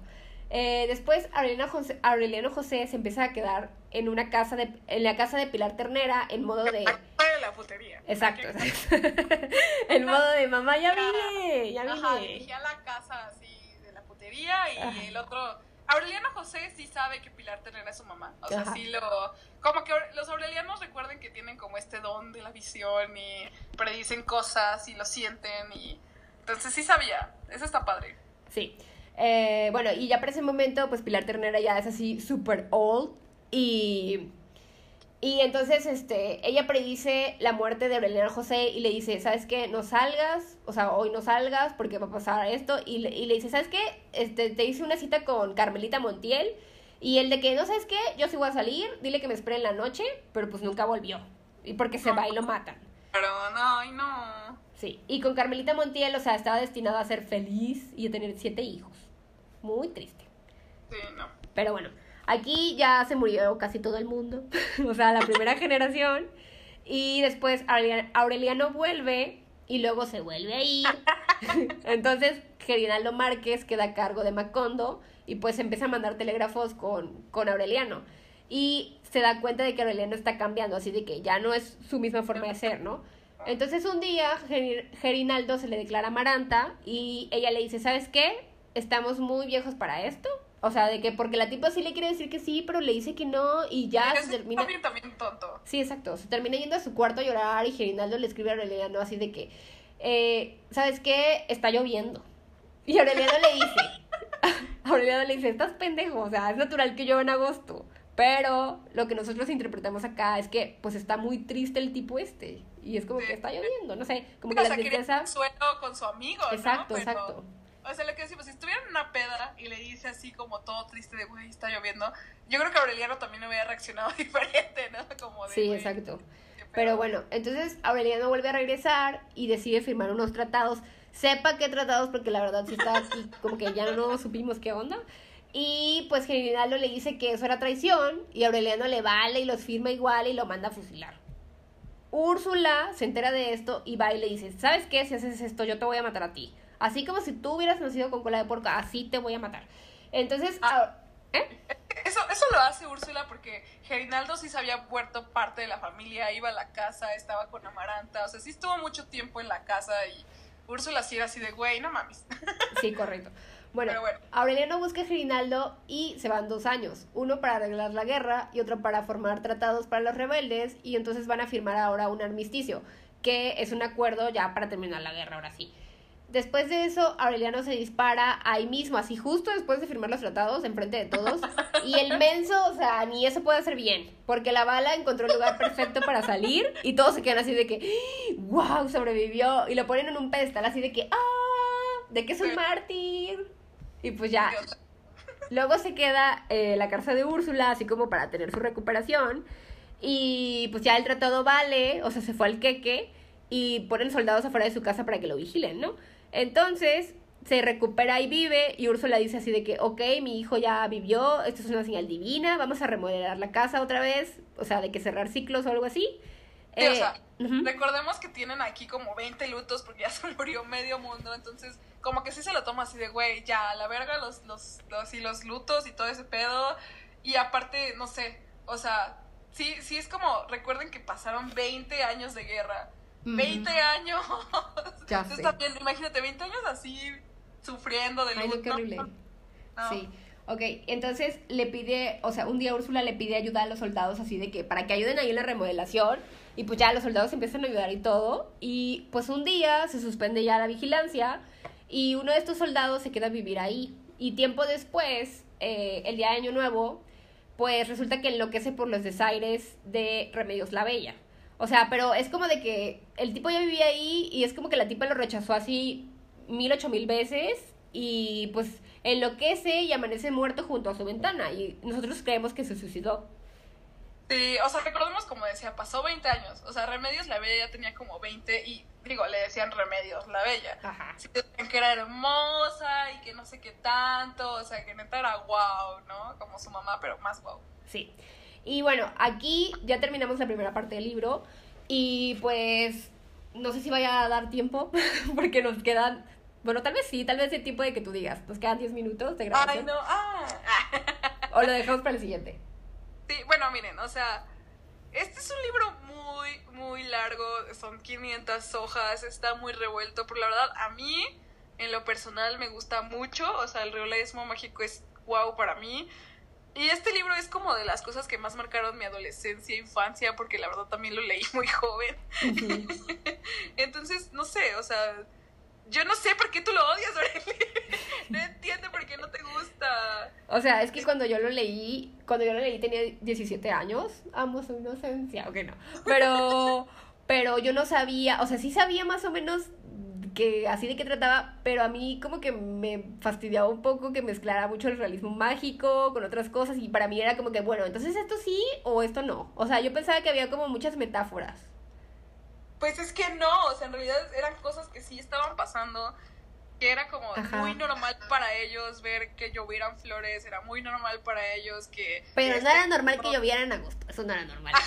Eh, después Aureliano José, Aureliano José se empieza a quedar en una casa de, en la casa de Pilar Ternera en modo de... la putería. Exacto, exacto. en modo de mamá, ya vine, ya vine. Ajá, dirigía la casa así de la putería y el otro... Aureliano José sí sabe que Pilar Ternera es su mamá. O sea, sí lo... Como que los aurelianos recuerden que tienen como este don de la visión y predicen cosas y lo sienten y... Entonces sí sabía. Eso está padre. Sí. Eh, bueno, y ya para ese momento, pues Pilar Ternera ya es así super old y... Y entonces, este, ella predice la muerte de Aureliano José y le dice, ¿sabes qué? No salgas, o sea, hoy no salgas porque va a pasar esto. Y le, y le dice, ¿sabes qué? Este, te hice una cita con Carmelita Montiel y el de que, ¿no sabes qué? Yo sí voy a salir, dile que me espere en la noche, pero pues nunca volvió. Y porque se va y lo matan. Pero no, ay no. Sí, y con Carmelita Montiel, o sea, estaba destinada a ser feliz y a tener siete hijos. Muy triste. Sí, no. Pero bueno, aquí ya se murió casi todo el mundo, o sea, la primera generación. Y después Aureliano vuelve y luego se vuelve a ir. Entonces, Gerinaldo Márquez queda a cargo de Macondo y pues empieza a mandar telégrafos con, con Aureliano. Y se da cuenta de que Aureliano está cambiando, así de que ya no es su misma forma de ser, ¿no? Entonces un día Gerinaldo se le declara Amaranta y ella le dice, ¿sabes qué? Estamos muy viejos para esto. O sea, de que porque la tipa sí le quiere decir que sí, pero le dice que no y ya se termina... También, también tonto. Sí, exacto. Se termina yendo a su cuarto a llorar y Gerinaldo le escribe a Aureliano así de que, eh, ¿sabes qué? Está lloviendo. Y Aureliano le dice, Aureliano le dice, estás pendejo, o sea, es natural que llueva en agosto. Pero lo que nosotros interpretamos acá es que pues está muy triste el tipo este. Y es como que está lloviendo, no sé, como que o la tristeza... suelo con su amigo, Exacto, exacto. O sea, lo que decimos, si estuviera en una peda y le dice así como todo triste de, güey, está lloviendo, yo creo que Aureliano también hubiera reaccionado diferente, ¿no? Como de, sí, exacto. Pero bueno, entonces Aureliano vuelve a regresar y decide firmar unos tratados. Sepa qué tratados, porque la verdad sí está aquí, como que ya no supimos qué onda. Y pues Gerinaldo le dice que eso era traición y Aureliano le vale y los firma igual y lo manda a fusilar. Úrsula se entera de esto y va y le dice, ¿sabes qué? Si haces esto yo te voy a matar a ti. Así como si tú hubieras nacido con cola de porco, así te voy a matar. Entonces, ah, ¿eh? Eso, eso lo hace Úrsula porque Gerinaldo sí se había muerto parte de la familia, iba a la casa, estaba con Amaranta, o sea, sí estuvo mucho tiempo en la casa y Úrsula sí era así de, güey, no mames. Sí, correcto. Bueno, Aureliano busca a Gerinaldo y se van dos años, uno para arreglar la guerra y otro para formar tratados para los rebeldes y entonces van a firmar ahora un armisticio, que es un acuerdo ya para terminar la guerra, ahora sí. Después de eso, Aureliano se dispara ahí mismo, así justo después de firmar los tratados, enfrente de todos. Y el menso, o sea, ni eso puede hacer bien, porque la bala encontró el lugar perfecto para salir y todos se quedan así de que, wow, sobrevivió. Y lo ponen en un pedestal así de que, ah, de que es un mártir. Y pues ya. Luego se queda eh, la cárcel de Úrsula, así como para tener su recuperación. Y pues ya el tratado vale, o sea, se fue al queque y ponen soldados afuera de su casa para que lo vigilen, ¿no? Entonces se recupera y vive y Úrsula dice así de que, ok, mi hijo ya vivió, esto es una señal divina, vamos a remodelar la casa otra vez, o sea, de que cerrar ciclos o algo así. eh, sea, recordemos que tienen aquí como 20 lutos porque ya se murió medio mundo, entonces como que sí se lo toma así de, güey, ya, la verga, los, los, los, y los lutos y todo ese pedo. Y aparte, no sé, o sea, sí, sí es como, recuerden que pasaron 20 años de guerra. 20 años. Ya Entonces también, imagínate, 20 años así, sufriendo de luto. Ay, qué horrible. Sí. Ok, entonces le pide, o sea, un día Úrsula le pide ayuda a los soldados así de que para que ayuden ahí en la remodelación y pues ya los soldados empiezan a ayudar y todo y pues un día se suspende ya la vigilancia y uno de estos soldados se queda a vivir ahí. Y tiempo después, eh, el día de Año Nuevo, pues resulta que enloquece por los desaires de Remedios la Bella. O sea, pero es como de que el tipo ya vivía ahí y es como que la tipa lo rechazó así mil ocho mil veces y pues enloquece y amanece muerto junto a su ventana y nosotros creemos que se suicidó. Sí, o sea, recordemos como decía, pasó 20 años. O sea, Remedios la Bella ya tenía como 20 y, digo, le decían Remedios la Bella. Ajá. Sí, decían que era hermosa y que no sé qué tanto. O sea, que neta era wow, ¿no? Como su mamá, pero más wow. Sí. Y bueno, aquí ya terminamos la primera parte del libro y pues no sé si vaya a dar tiempo porque nos quedan, bueno, tal vez sí, tal vez el tiempo de que tú digas, nos quedan 10 minutos de Ay, grabación no, ah. o lo dejamos para el siguiente. Sí, bueno, miren, o sea, este es un libro muy, muy largo, son 500 hojas, está muy revuelto, pero la verdad, a mí, en lo personal, me gusta mucho, o sea, el realismo mágico es wow para mí. Y este libro es como de las cosas que más marcaron mi adolescencia infancia, porque la verdad también lo leí muy joven. Entonces, no sé, o sea, yo no sé por qué tú lo odias, Aureli. No entiendo por qué no te gusta. O sea, es que cuando yo lo leí, cuando yo lo leí tenía 17 años, amo su inocencia, ok, no, pero, pero yo no sabía, o sea, sí sabía más o menos que así de qué trataba, pero a mí como que me fastidiaba un poco que mezclara mucho el realismo mágico con otras cosas y para mí era como que, bueno, entonces esto sí o esto no. O sea, yo pensaba que había como muchas metáforas. Pues es que no, o sea, en realidad eran cosas que sí estaban pasando, que era como Ajá. muy normal para ellos ver que llovieran flores, era muy normal para ellos que... Pero que no era este- normal que lloviera en agosto, eso no era normal.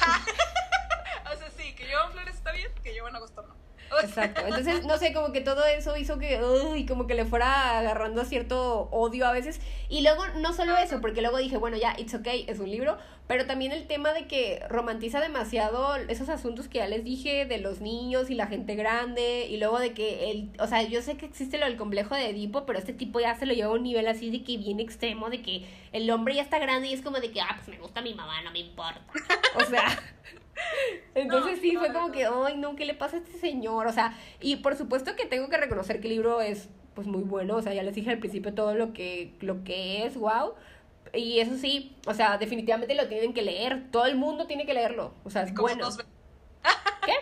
O sea, sí, que lluevan flores está bien, que llueva en agosto no. Exacto. Entonces, no sé, como que todo eso hizo que, uy, como que le fuera agarrando cierto odio a veces. Y luego, no solo eso, porque luego dije, bueno, ya, it's okay, es un libro, pero también el tema de que romantiza demasiado esos asuntos que ya les dije de los niños y la gente grande, y luego de que el, o sea, yo sé que existe lo del complejo de Edipo, pero este tipo ya se lo lleva a un nivel así de que bien extremo, de que el hombre ya está grande y es como de que, ah, pues me gusta mi mamá, no me importa. O sea, entonces No, sí, no, fue como que, ay, no, ¿qué le pasa a este señor? O sea, y por supuesto que tengo que reconocer que el libro es, pues, muy bueno. O sea, ya les dije al principio todo lo que, lo que es, wow. Y eso sí, o sea, definitivamente lo tienen que leer. Todo el mundo tiene que leerlo. O sea, es como bueno. dos veces. ¿Qué?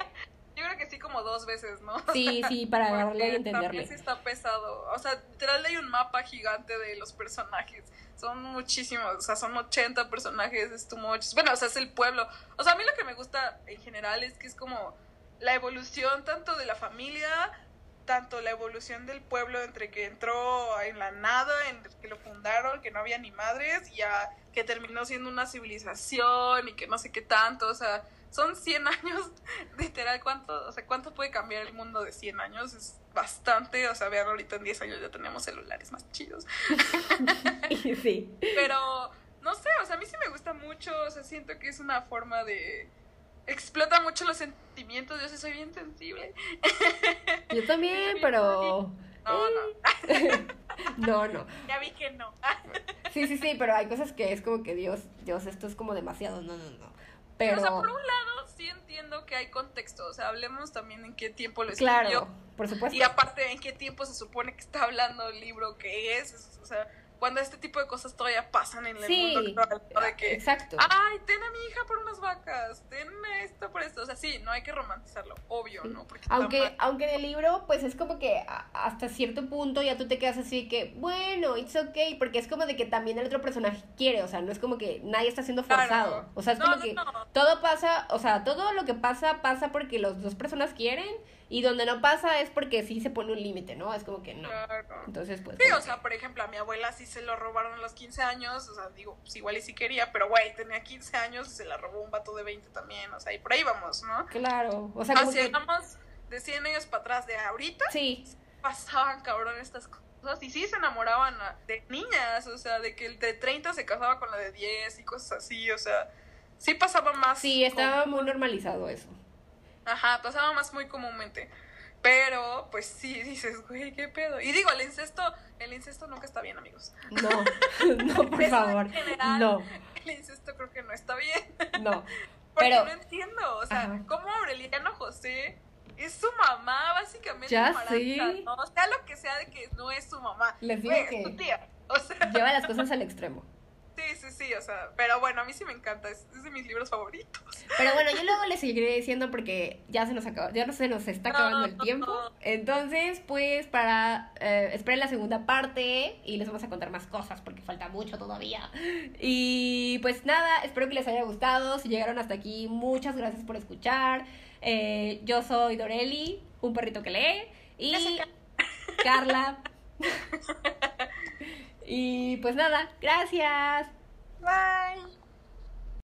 Yo creo que sí como dos veces, ¿no? Sí, sí, para agarrarle y También entenderle. sí está pesado. O sea, literal hay un mapa gigante de los personajes. Son muchísimos, o sea, son 80 personajes, es too much. Bueno, o sea, es el pueblo. O sea, a mí lo que me gusta en general es que es como la evolución tanto de la familia, tanto la evolución del pueblo entre que entró en la nada, en que lo fundaron, que no había ni madres, y ya que terminó siendo una civilización y que no sé qué tanto, o sea, son 100 años, literal, ¿cuánto, o sea, cuánto puede cambiar el mundo de 100 años? Es bastante, o sea, vean, ahorita en 10 años ya tenemos celulares más chidos. sí. Pero, no sé, o sea, a mí sí me gusta mucho, o sea, siento que es una forma de... Explota mucho los sentimientos, yo sí soy bien sensible. Yo también, pero... No, no, No, no. ya vi que no. Sí, sí, sí, pero hay cosas que es como que Dios, Dios, esto es como demasiado. No, no, no. Pero... O sea, por un lado, sí entiendo que hay contexto, o sea, hablemos también en qué tiempo lo escribió. Claro, por supuesto. Y aparte, ¿en qué tiempo se supone que está hablando el libro que es? Es- O sea, cuando este tipo de cosas todavía pasan en el Sí, mundo de que, exacto. ay, ten a mi hija por unas vacas, ten sí, no hay que romantizarlo, obvio, ¿no? Porque Aunque, aunque en el libro, pues es como que hasta cierto punto ya tú te quedas así que, bueno, it's okay, porque es como de que también el otro personaje quiere, o sea, no es como que nadie está siendo Claro. forzado. O sea, es No, como no, que no. todo pasa, o sea, todo lo que pasa pasa porque las dos personas quieren y donde no pasa es porque sí se pone un límite, ¿no? Es como que no. Claro. Entonces, pues... Sí, o sea, por ejemplo, a mi abuela sí se lo robaron a los 15 años, o sea, digo, pues igual y sí quería, pero güey, tenía 15 años y se la robó un vato de 20 también, o sea, y por ahí vamos, ¿no? Claro, o sea, como Así que... digamos, de 100 años para atrás de ahorita, Sí, pasaban cabrón estas cosas y sí se enamoraban de niñas, o sea, de que el de 30 se casaba con la de 10 y cosas así, o sea, sí pasaba más. sí, estaba muy normalizado eso. Ajá, pasaba más muy comúnmente. Pero, pues sí, dices, güey, qué pedo. Y digo, el incesto, el incesto nunca está bien, amigos. No, no, por Eso en favor. general. No, El incesto creo que no está bien. no. Porque Pero- no entiendo, o sea, Ajá. cómo Aureliano José es su mamá, básicamente. Ya sé. ¿no? O sea, lo que sea de que no es su mamá. Les digo Güey, que- es tu tía. O sea, Lleva las cosas al extremo. Sí, sí, sí, o sea, pero bueno, a mí sí me encanta, es, es de mis libros favoritos. Pero bueno, yo luego le seguiré diciendo porque ya se nos acaba, ya no se nos está acabando el tiempo. Entonces, pues para eh, esperen la segunda parte y les vamos a contar más cosas porque falta mucho todavía. Y pues nada, espero que les haya gustado. Si llegaron hasta aquí, muchas gracias por escuchar. Eh, yo soy Doreli, un perrito que lee. Y Carla. y pues nada, gracias. Bye.